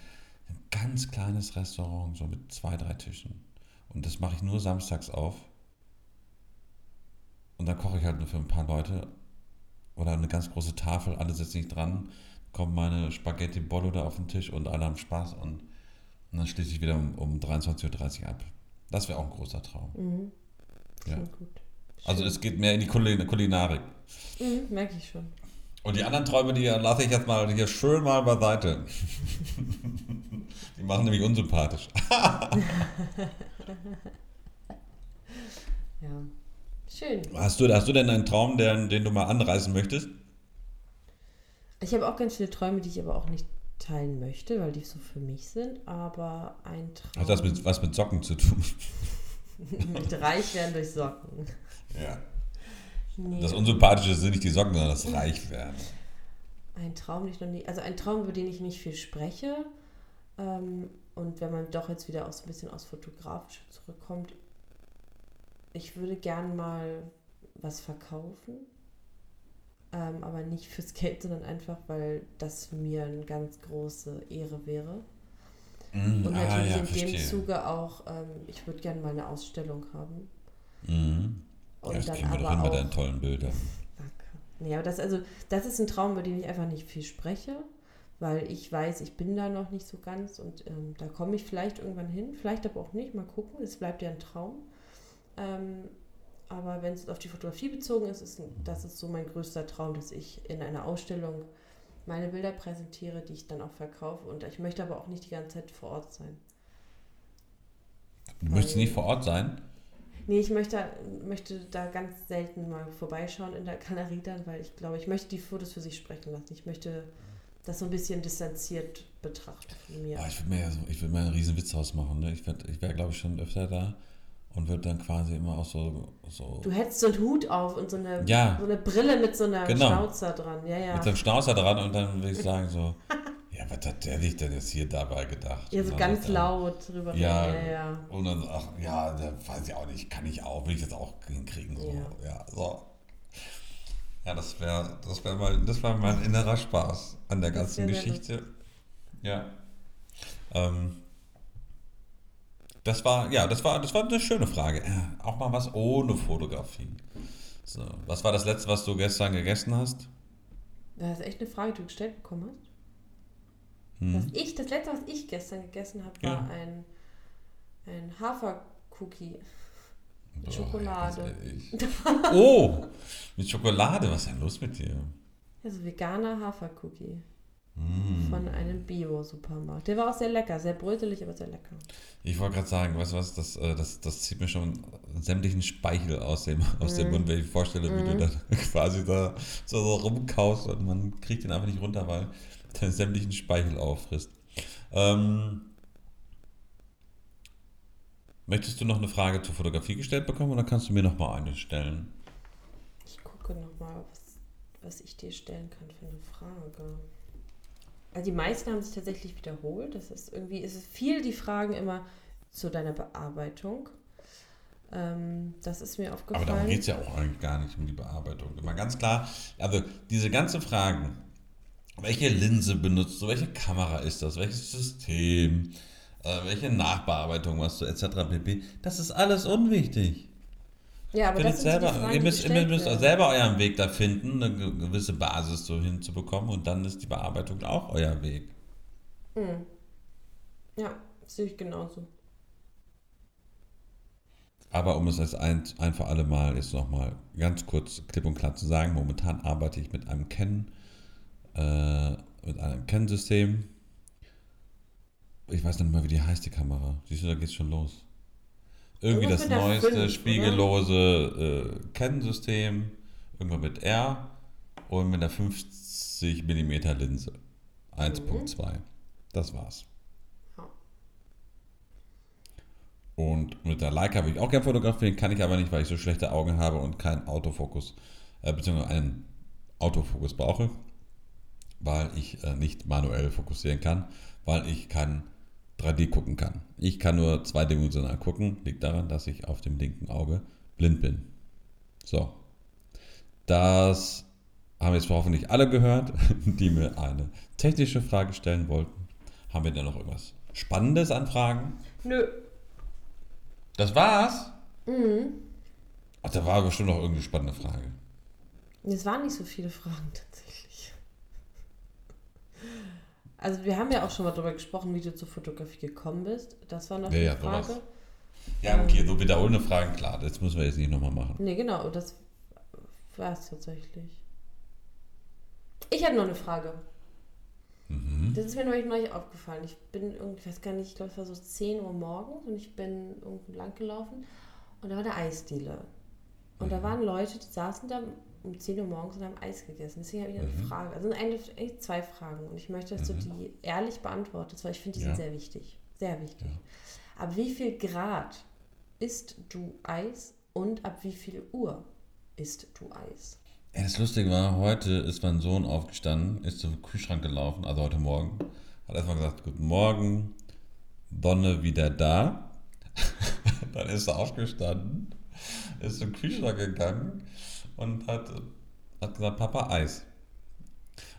Ein ganz kleines Restaurant, so mit zwei, drei Tischen. Und das mache ich nur samstags auf. Und dann koche ich halt nur für ein paar Leute. Oder eine ganz große Tafel, alle sitzen nicht dran, kommt meine Spaghetti Bollo da auf den Tisch und alle haben Spaß und, und dann schließe ich wieder um, um 23.30 Uhr ab. Das wäre auch ein großer Traum. Mhm. Ja. Gut. Also es geht mehr in die Kulin Kulinarik. Mhm, merke ich schon. Und die anderen Träume, die lasse ich jetzt mal hier schön mal beiseite. die machen nämlich unsympathisch. Ja. Schön. Hast du, hast du denn einen Traum, den, den du mal anreißen möchtest? Ich habe auch ganz viele Träume, die ich aber auch nicht teilen möchte, weil die so für mich sind. Aber ein Traum Hat das mit, was mit Socken zu tun? mit reich werden durch Socken. Ja. Nee, Das Unsympathische sind nicht die Socken, sondern das Reichwerden. ein Traum, den ich noch nie, also ein Traum, über den ich nicht viel spreche. Ähm, und wenn man doch jetzt wieder auch so ein bisschen aus Fotografische zurückkommt, ich würde gern mal was verkaufen. Ähm, aber nicht fürs Geld, sondern einfach, weil das mir eine ganz große Ehre wäre. Mm, Und ah, natürlich ja, in dem verstehe. Zuge auch, ähm, ich würde gerne mal eine Ausstellung haben. Mhm. Und Ja, das dann kriegen wir doch aber hin auch, deinen tollen Bildern. Danke. Nee, aber das, also, das ist ein Traum, über den ich einfach nicht viel spreche, weil ich weiß, ich bin da noch nicht so ganz und ähm, da komme ich vielleicht irgendwann hin, vielleicht aber auch nicht, mal gucken, es bleibt ja ein Traum. Ähm, aber wenn es auf die Fotografie bezogen ist, ist das ist so mein größter Traum, dass ich in einer Ausstellung meine Bilder präsentiere, die ich dann auch verkaufe und ich möchte aber auch nicht die ganze Zeit vor Ort sein. Du möchtest nicht vor Ort sein? Nee, ich möchte, möchte da ganz selten mal vorbeischauen in der Galerie dann, weil ich glaube, ich möchte die Fotos für sich sprechen lassen. Ich möchte das so ein bisschen distanziert betrachten von mir. Oh, ich würde mir, ja so, ich würd mir einen riesen Witz draus machen. Ne? Ich, würd- ich wäre, glaube ich, schon öfter da und würde dann quasi immer auch so, so Du hättest so einen Hut auf und so eine, Ja. so eine Brille mit so einer Genau. Schnauzer dran. Ja, ja. mit seinem Schnauzer dran und dann würde ich sagen so, ja, was hat der sich denn jetzt hier dabei gedacht? Ja, so dann ganz er, laut drüber Ja, reden. Ja, ja. Und dann, ach ja, da weiß ich auch nicht, kann ich auch, will ich jetzt auch hinkriegen. So. Ja. Ja, so. Ja, das wäre das wär mal, das war mein innerer Spaß an der Das ganzen Geschichte. Ja. Ähm, das war, ja, das war, das war eine schöne Frage. Ja, auch mal was ohne Fotografie. So, was war das letzte, was du gestern gegessen hast? Das ist echt eine Frage, die du gestellt bekommen hast. Hm. Was ich, das letzte, was ich gestern gegessen habe, war Ja. ein, ein Hafercookie. Mit Boah, Schokolade. Oh, mit Schokolade, was ist denn los mit dir? Also veganer Hafercookie. Mm. Von einem Bio-Supermarkt. Der war auch sehr lecker, sehr brötelig, aber sehr lecker. Ich wollte gerade sagen, weißt du was, das, äh, das, das zieht mir schon sämtlichen Speichel aus dem, aus dem Mhm. Mund, wenn ich mir vorstelle, wie du Mhm. da quasi da so, so rumkaust und man kriegt den einfach nicht runter, weil der sämtlichen Speichel auffrisst. Ähm, möchtest du noch eine Frage zur Fotografie gestellt bekommen oder kannst du mir noch mal eine stellen? Ich gucke nochmal, was, was ich dir stellen kann für eine Frage. Also die meisten haben sich tatsächlich wiederholt. Das ist irgendwie, es ist viel die Fragen immer zu deiner Bearbeitung. Ähm, das ist mir Aber aufgefallen. darum geht es ja auch eigentlich gar nicht um die Bearbeitung. Immer ganz klar, also diese ganzen Fragen, welche Linse benutzt du, welche Kamera ist das, welches System, äh, welche Nachbearbeitung machst du, etc. pp. Das ist alles unwichtig. Ja, aber das selber, Fragen, ihr müsst, ihr müsst werden. selber euren Weg da finden, eine ge- gewisse Basis so hinzubekommen und dann ist die Bearbeitung auch euer Weg. Mhm. Ja, sehe ich genauso. Aber um es als ein, ein für alle Mal jetzt nochmal ganz kurz klipp und klar zu sagen, momentan arbeite ich mit einem Canon, äh, mit einem Canon-System. Ich weiß nicht mal, wie die heißt, die Kamera. Siehst du, da geht's schon los. Irgendwie das neueste, fünf, oder? spiegellose äh, Canon-System. Irgendwann mit R und mit einer 50 mm Linse. 1.2. Das war's. Ja. Und mit der Leica würde ich auch gerne fotografieren, kann ich aber nicht, weil ich so schlechte Augen habe und keinen Autofokus, äh, beziehungsweise einen Autofokus brauche, weil ich äh, nicht manuell fokussieren kann, weil ich kein 3D gucken kann. Ich kann nur zweidimensional gucken, liegt daran, dass ich auf dem linken Auge blind bin. So. Das haben jetzt hoffentlich alle gehört, die mir eine technische Frage stellen wollten. Haben wir denn noch irgendwas Spannendes an Fragen? Nö. Das war's? Mhm. Ach, da war bestimmt noch irgendeine spannende Frage. Es waren nicht so viele Fragen tatsächlich. Also wir haben ja auch schon mal darüber gesprochen, wie du zur Fotografie gekommen bist. Das war noch Ja, eine ja, Frage. sowas. Ja, okay, so wiederholende Fragen, klar, das müssen wir jetzt nicht nochmal machen. Nee, genau, das war es tatsächlich. Ich hatte noch eine Frage. Mhm. Das ist mir neulich, neulich aufgefallen. Ich bin irgendwie, ich weiß gar nicht, ich glaube, es war so 10 Uhr morgens und ich bin irgendwo lang gelaufen und da war eine Eisdiele. Und da waren Leute, die saßen da um 10 Uhr morgens und haben Eis gegessen. Deswegen habe ich eine Mhm. Frage. Also eigentlich eigentlich zwei Fragen und ich möchte, dass du die ehrlich beantwortest, weil ich finde, die Ja. sind sehr wichtig. Sehr wichtig. Ja. Ab wie viel Grad isst du Eis und ab wie viel Uhr isst du Eis? Das Lustige war, heute ist mein Sohn aufgestanden, ist zum Kühlschrank gelaufen, also heute Morgen, hat erstmal gesagt, guten Morgen, Donne wieder da. Dann ist er aufgestanden, ist zum Kühlschrank gegangen und hat, hat gesagt, Papa, Eis.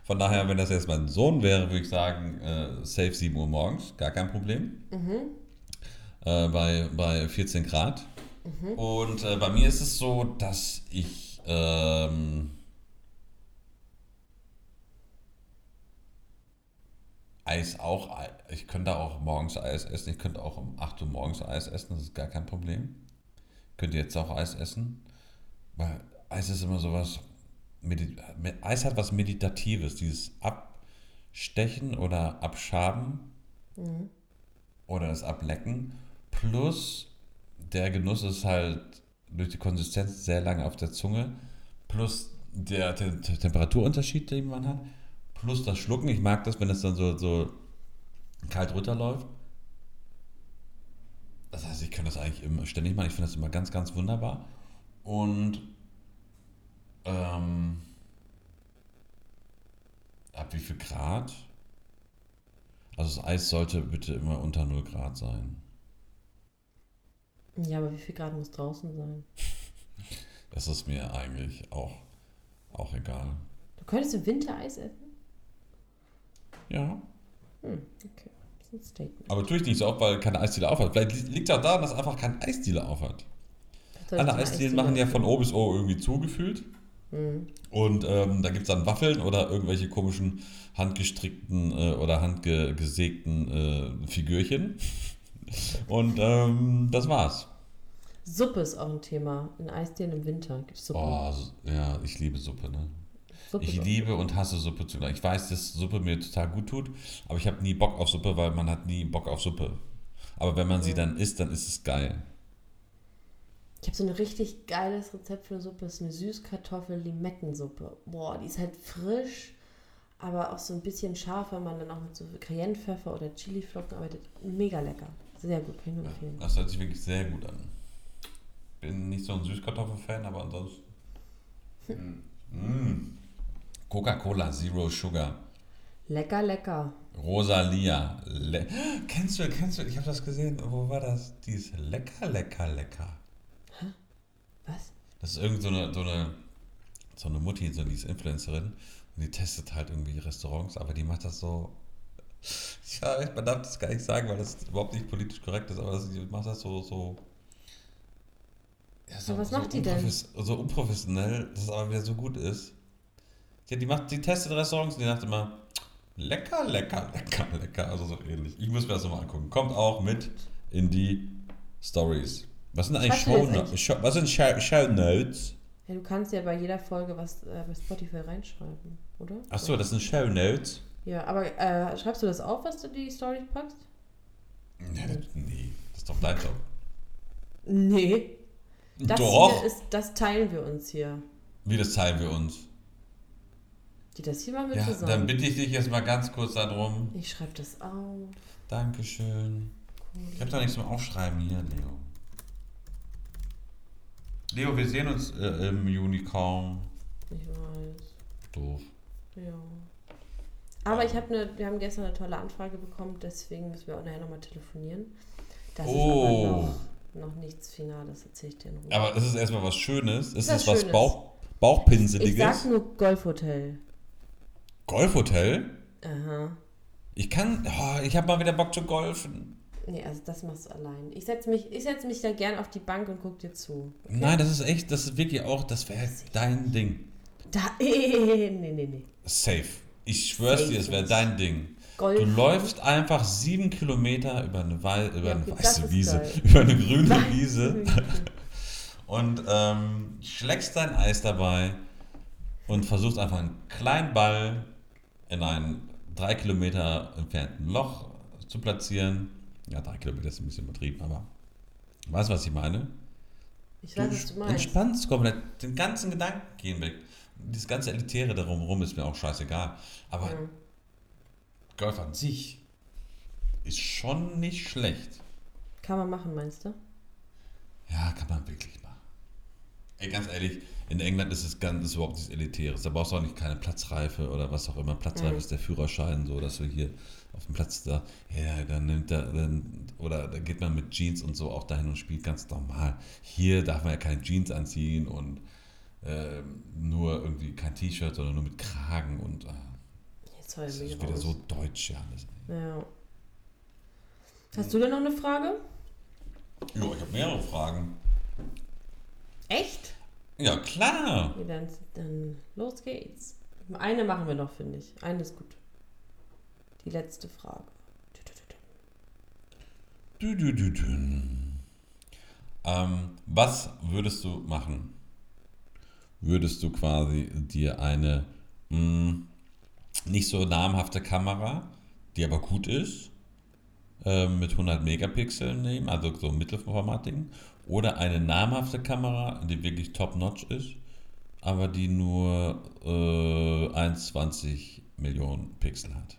Von daher, wenn das jetzt mein Sohn wäre, würde ich sagen, äh, safe 7 Uhr morgens, gar kein Problem. Äh, bei, bei 14 Grad. Und äh, bei mir ist es so, dass ich ähm, Eis auch, ich könnte auch morgens Eis essen, ich könnte auch um 8 Uhr morgens Eis essen, das ist gar kein Problem. Könnte jetzt auch Eis essen, weil Eis ist immer sowas, Medi Eis hat was Meditatives, dieses Abstechen oder Abschaben oder das Ablecken, plus der Genuss ist halt durch die Konsistenz sehr lange auf der Zunge, plus der Te Te- Temperaturunterschied, den man hat, plus das Schlucken. Ich mag das, wenn es dann so, so kalt runterläuft. Das heißt, ich kann das eigentlich immer ständig machen. Ich finde das immer ganz, ganz wunderbar. Und ähm, ab wie viel Grad? Also das Eis sollte bitte immer unter 0 Grad sein. Ja, aber wie viel Grad muss draußen sein? Das ist mir eigentlich auch, auch egal. Du könntest im Winter Eis essen? Ja. Hm, okay. Das ist ein Statement. Aber tue ich nicht so oft, weil keine Eisdiele aufhat. Vielleicht liegt es auch daran, dass einfach kein Eisdiele aufhat. Alle Eisdielen machen ja von O bis O irgendwie zugefühlt. Mhm. Und ähm, da gibt es dann Waffeln oder irgendwelche komischen handgestrickten äh, oder handgesägten äh, Figürchen. Und ähm, das war's. Suppe ist auch ein Thema. In Eisdielen im Winter gibt es Suppe. Oh, ja, ich liebe Suppe, ne? Suppe Ich liebe und hasse Suppe zugleich. Ich weiß, dass Suppe mir total gut tut, aber ich habe nie Bock auf Suppe, weil man hat nie Bock auf Suppe. Aber wenn man sie dann isst, dann ist es geil. Ich habe so ein richtig geiles Rezept für eine Suppe. Das ist eine Süßkartoffel-Limettensuppe. Boah, die ist halt frisch, aber auch so ein bisschen scharf, weil man dann auch mit so Cayennepfeffer oder Chiliflocken arbeitet. Mega lecker. Sehr gut, kann ich nur empfehlen. Das hört sich wirklich sehr gut an. Bin nicht so ein Süßkartoffel-Fan, aber ansonsten. Mm. Coca-Cola Zero Sugar. Lecker, lecker. Rosalia. Le kennst du, kennst du, ich habe das gesehen, wo war das? Die ist lecker, lecker, lecker. Das ist irgend so eine, so eine, so eine Mutti, so die ist Influencerin und die testet halt irgendwie Restaurants, aber die macht das so. Ja, man darf das gar nicht sagen, weil das überhaupt nicht politisch korrekt ist, aber das, die macht das so, so. Ja, so, was so macht die denn? So unprofessionell, dass es aber wieder so gut ist. Ja, die macht, die testet Restaurants und die sagt immer, lecker, lecker, lecker, lecker. Also so ähnlich. Ich muss mir das nochmal angucken. Kommt auch mit in die Stories. Was sind eigentlich das Show was sind Show, Show Notes? Ja, du kannst ja bei jeder Folge was äh, bei Spotify reinschreiben, oder? Achso, das sind Show Notes. Ja, aber äh, schreibst du das auf, was du die Story packst? Ja, das, nee, das ist doch dein Job. Nee. Das doch. hier ist, das teilen wir uns hier. Wie das teilen wir uns? Die das hier machen wir Ja, zusammen. dann bitte ich dich jetzt mal ganz kurz darum. ich schreibe das auf. Dankeschön. Ich habe da nichts zum Aufschreiben hier, Leo. Leo, wir sehen uns äh, im Juni kaum. Ich weiß. Doof. Ja. Aber ich habe eine, wir haben gestern eine tolle Anfrage bekommen, deswegen müssen wir auch nachher nochmal telefonieren. Das Oh. ist aber noch, noch nichts Finales, erzähl ich dir in Ruhe. Aber es ist erstmal was Schönes. Es Was ist was Schönes. Bauch, ich Bauchpinseliges. sag nur Golfhotel. Golfhotel? Aha. Ich kann. Oh, ich habe mal wieder Bock zu golfen. Nee, also das machst du allein. Ich setze mich, ich setz mich da gern auf die Bank und guck dir zu. Okay? Nein, das ist echt, das ist wirklich auch, das wäre dein Ding. Da, nee, nee, nee. Safe. Ich schwör's Safe dir, es wäre dein Ding. Golf. Du läufst einfach sieben Kilometer über eine, Wei über Ja, eine okay, weiße Wiese, geil. über eine grüne Wiese und ähm, schlägst dein Eis dabei und versuchst einfach einen kleinen Ball in ein drei Kilometer entfernten Loch zu platzieren. Ja, drei Kilometer ist ein bisschen übertrieben, aber weißt du, was ich meine? Ich weiß, was du meinst. entspannst komplett, den ganzen Gedanken gehen weg. Das ganze Elitäre darum rum ist mir auch scheißegal. Aber Mhm. Golf an sich ist schon nicht schlecht. Kann man machen, meinst du? Ja, kann man wirklich machen. Ey, ganz ehrlich, in England ist es ganz, ist überhaupt nichts Elitäres. Da brauchst du auch nicht keine Platzreife oder was auch immer. Platzreife Mhm. ist der Führerschein, so dass du hier auf dem Platz da, ja, dann nimmt er, dann, oder da geht man mit Jeans und so auch dahin und spielt ganz normal. Hier darf man ja keine Jeans anziehen und ähm, nur irgendwie kein T-Shirt, sondern nur mit Kragen und äh, Jetzt das ich mich ist wieder raus. so deutsch ja alles. Ja. Hast du denn noch eine Frage? Ja, ich habe mehrere Fragen. Echt? Ja, klar. Ja, dann, dann los geht's. Eine machen wir noch, finde ich. Eine ist gut. Die letzte Frage. Du, du, du. Ähm, was würdest du machen? Würdest du quasi dir eine mh, nicht so namhafte Kamera, die aber gut ist, ähm, mit 100 Megapixeln nehmen, also so mittelformatigen, oder eine namhafte Kamera, die wirklich top-notch ist, aber die nur äh, 1,20 Millionen Pixel hat?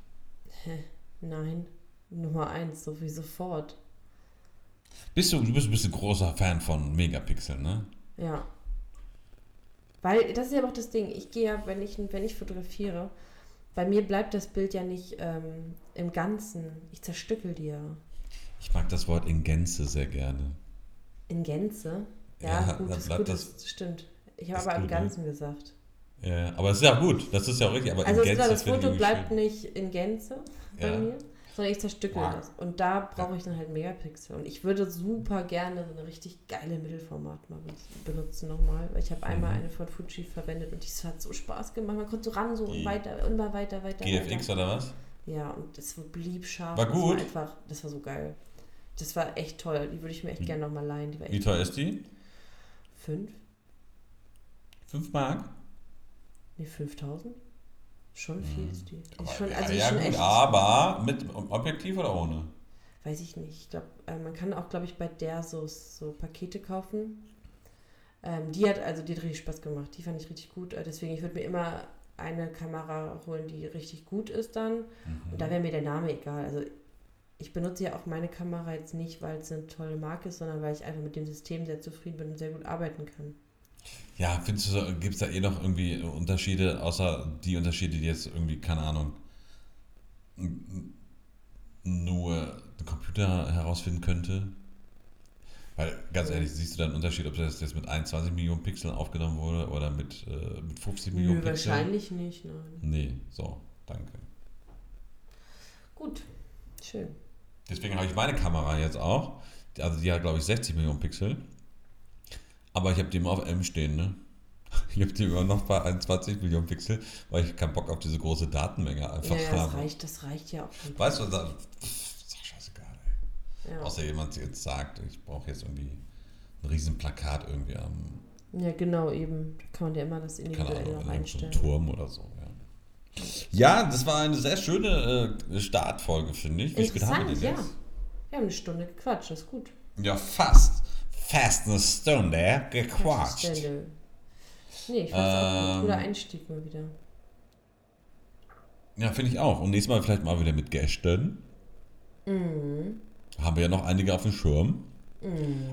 Nein. Nummer eins, so wie sofort. Bist du, du bist ein bisschen großer Fan von Megapixeln, ne? Ja. Weil, das ist ja auch das Ding. Ich gehe ja, wenn ich, wenn ich fotografiere, bei mir bleibt das Bild ja nicht ähm, im Ganzen. Ich zerstückel ja. Ich mag das Wort in Gänze sehr gerne. In Gänze? Ja, Ja, gut, das, bleibt gut, das- das stimmt. Ich habe das aber im gut, ne? Ganzen gesagt. Ja, aber es ist ja gut, das ist ja auch richtig. Aber Also in ist Gänze das Foto bleibt schön. nicht in Gänze bei Ja. mir, sondern ich zerstückel Boah. das. Und da brauche ich dann halt Megapixel. Und ich würde super gerne so eine richtig geile Mittelformat mal benutzen nochmal. Weil ich habe einmal Mhm. eine von Fuji verwendet und die hat so Spaß gemacht. Man konnte so ran so und weiter, immer weiter, weiter. GFX weiter. oder was? Ja, und das blieb scharf. War Das gut? war einfach, das war so geil. Das war echt toll. Die würde ich mir echt gerne nochmal leihen. Die war Wie echt teuer ist die? fünf. 5 Mark? Nee, 5000? Schon viel ist die. ist ja, die ja. Mhm. aber schon, also die ist ja, schon gut, echt. aber mit Objektiv oder ohne? Weiß ich nicht. Ich glaube, äh, man kann auch, glaube ich, bei der so, so Pakete kaufen. Ähm, die hat, also die hat richtig Spaß gemacht. Die fand ich richtig gut. Äh, deswegen, ich würde mir immer eine Kamera holen, die richtig gut ist dann. Mhm. Und da wäre mir der Name egal. Also ich benutze ja auch meine Kamera jetzt nicht, weil es eine tolle Marke ist, sondern weil ich einfach mit dem System sehr zufrieden bin und sehr gut arbeiten kann. Ja, findest du, gibt es da eh noch irgendwie Unterschiede, außer die Unterschiede, die jetzt irgendwie, keine Ahnung, nur der Computer herausfinden könnte? Weil, ganz ehrlich, siehst du da einen Unterschied, ob das jetzt mit 21 Millionen Pixeln aufgenommen wurde oder mit, äh, mit 50 Millionen Pixeln? wahrscheinlich nicht, nein. Nee, so, danke. Gut, schön. Deswegen habe ich meine Kamera jetzt auch. Also die hat, glaube ich, 60 Millionen Pixel. Aber ich habe die immer auf M stehen, ne? Ich habe die immer noch bei 21 Millionen Pixel, weil ich keinen Bock auf diese große Datenmenge einfach Ja, ja, das habe. reicht, das reicht ja auch. schon. Weißt du, da, pff, ist doch scheißegal, ey. Ja. Außer jemand jetzt sagt, ich brauche jetzt irgendwie ein riesen Plakat irgendwie am, ja, genau, eben. Da kann man ja immer das keine individuell Ahnung, noch in so einstellen. Turm oder so. Ja. Ja, das war eine sehr schöne äh, Startfolge, finde ich. Wie spät haben wir denn ja. jetzt? Wir haben eine Stunde gequatscht, das ist gut. Ja, fast. Fast eine Stunde gequatscht. Stelle. Nee, ich fand es auch ein Ähm, guter Einstieg mal wieder. Ja, finde ich auch. Und nächstes Mal vielleicht mal wieder mit Gästen. Mhm. Haben wir ja noch einige auf dem Schirm.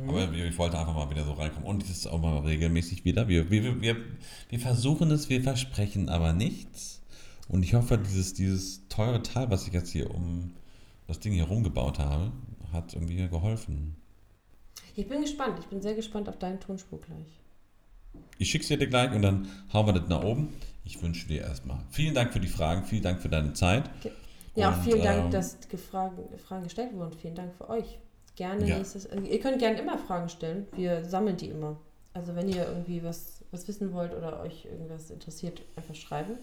Aber wir- ich wollte einfach mal wieder so reinkommen. Und das ist auch mal regelmäßig wieder. Wir, wir, wir, wir versuchen es, wir versprechen aber nichts. Und ich hoffe, dieses, dieses teure Teil, was ich jetzt hier um das Ding hier rumgebaut habe, hat irgendwie geholfen. Ich bin gespannt. Ich bin sehr gespannt auf deinen Tonspur gleich. Ich schicke es dir gleich und dann hauen wir das nach oben. Ich wünsche dir erstmal vielen Dank für die Fragen, vielen Dank für deine Zeit. Ja, auch Und, vielen Dank, ähm, dass die Fragen, Fragen gestellt wurden. Vielen Dank für euch. Gerne Ja. nächstes. äh, Ihr könnt gerne immer Fragen stellen. Wir sammeln die immer. Also wenn ihr irgendwie was, was wissen wollt oder euch irgendwas interessiert, einfach schreiben.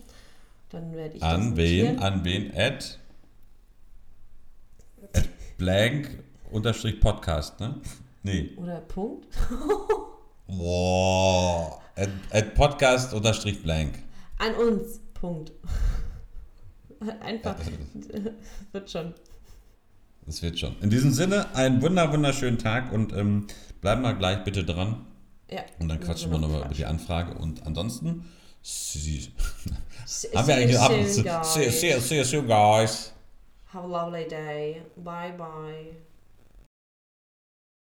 Dann werde ich An wen? An wen? At, at blank unterstrich Podcast, ne? Nee. Oder Punkt. Wow. At, at Podcast unterstrich blank. An uns. Punkt. Einfach. Wird schon. Das wird schon. In diesem Sinne, einen wunder, wunderschönen Tag und ähm, bleiben wir gleich bitte dran. Ja. Und dann quatschen wir noch nochmal über die Anfrage. Und ansonsten, See haben wir you soon, See, guys. see, see you soon, guys. Have a lovely day. Bye bye.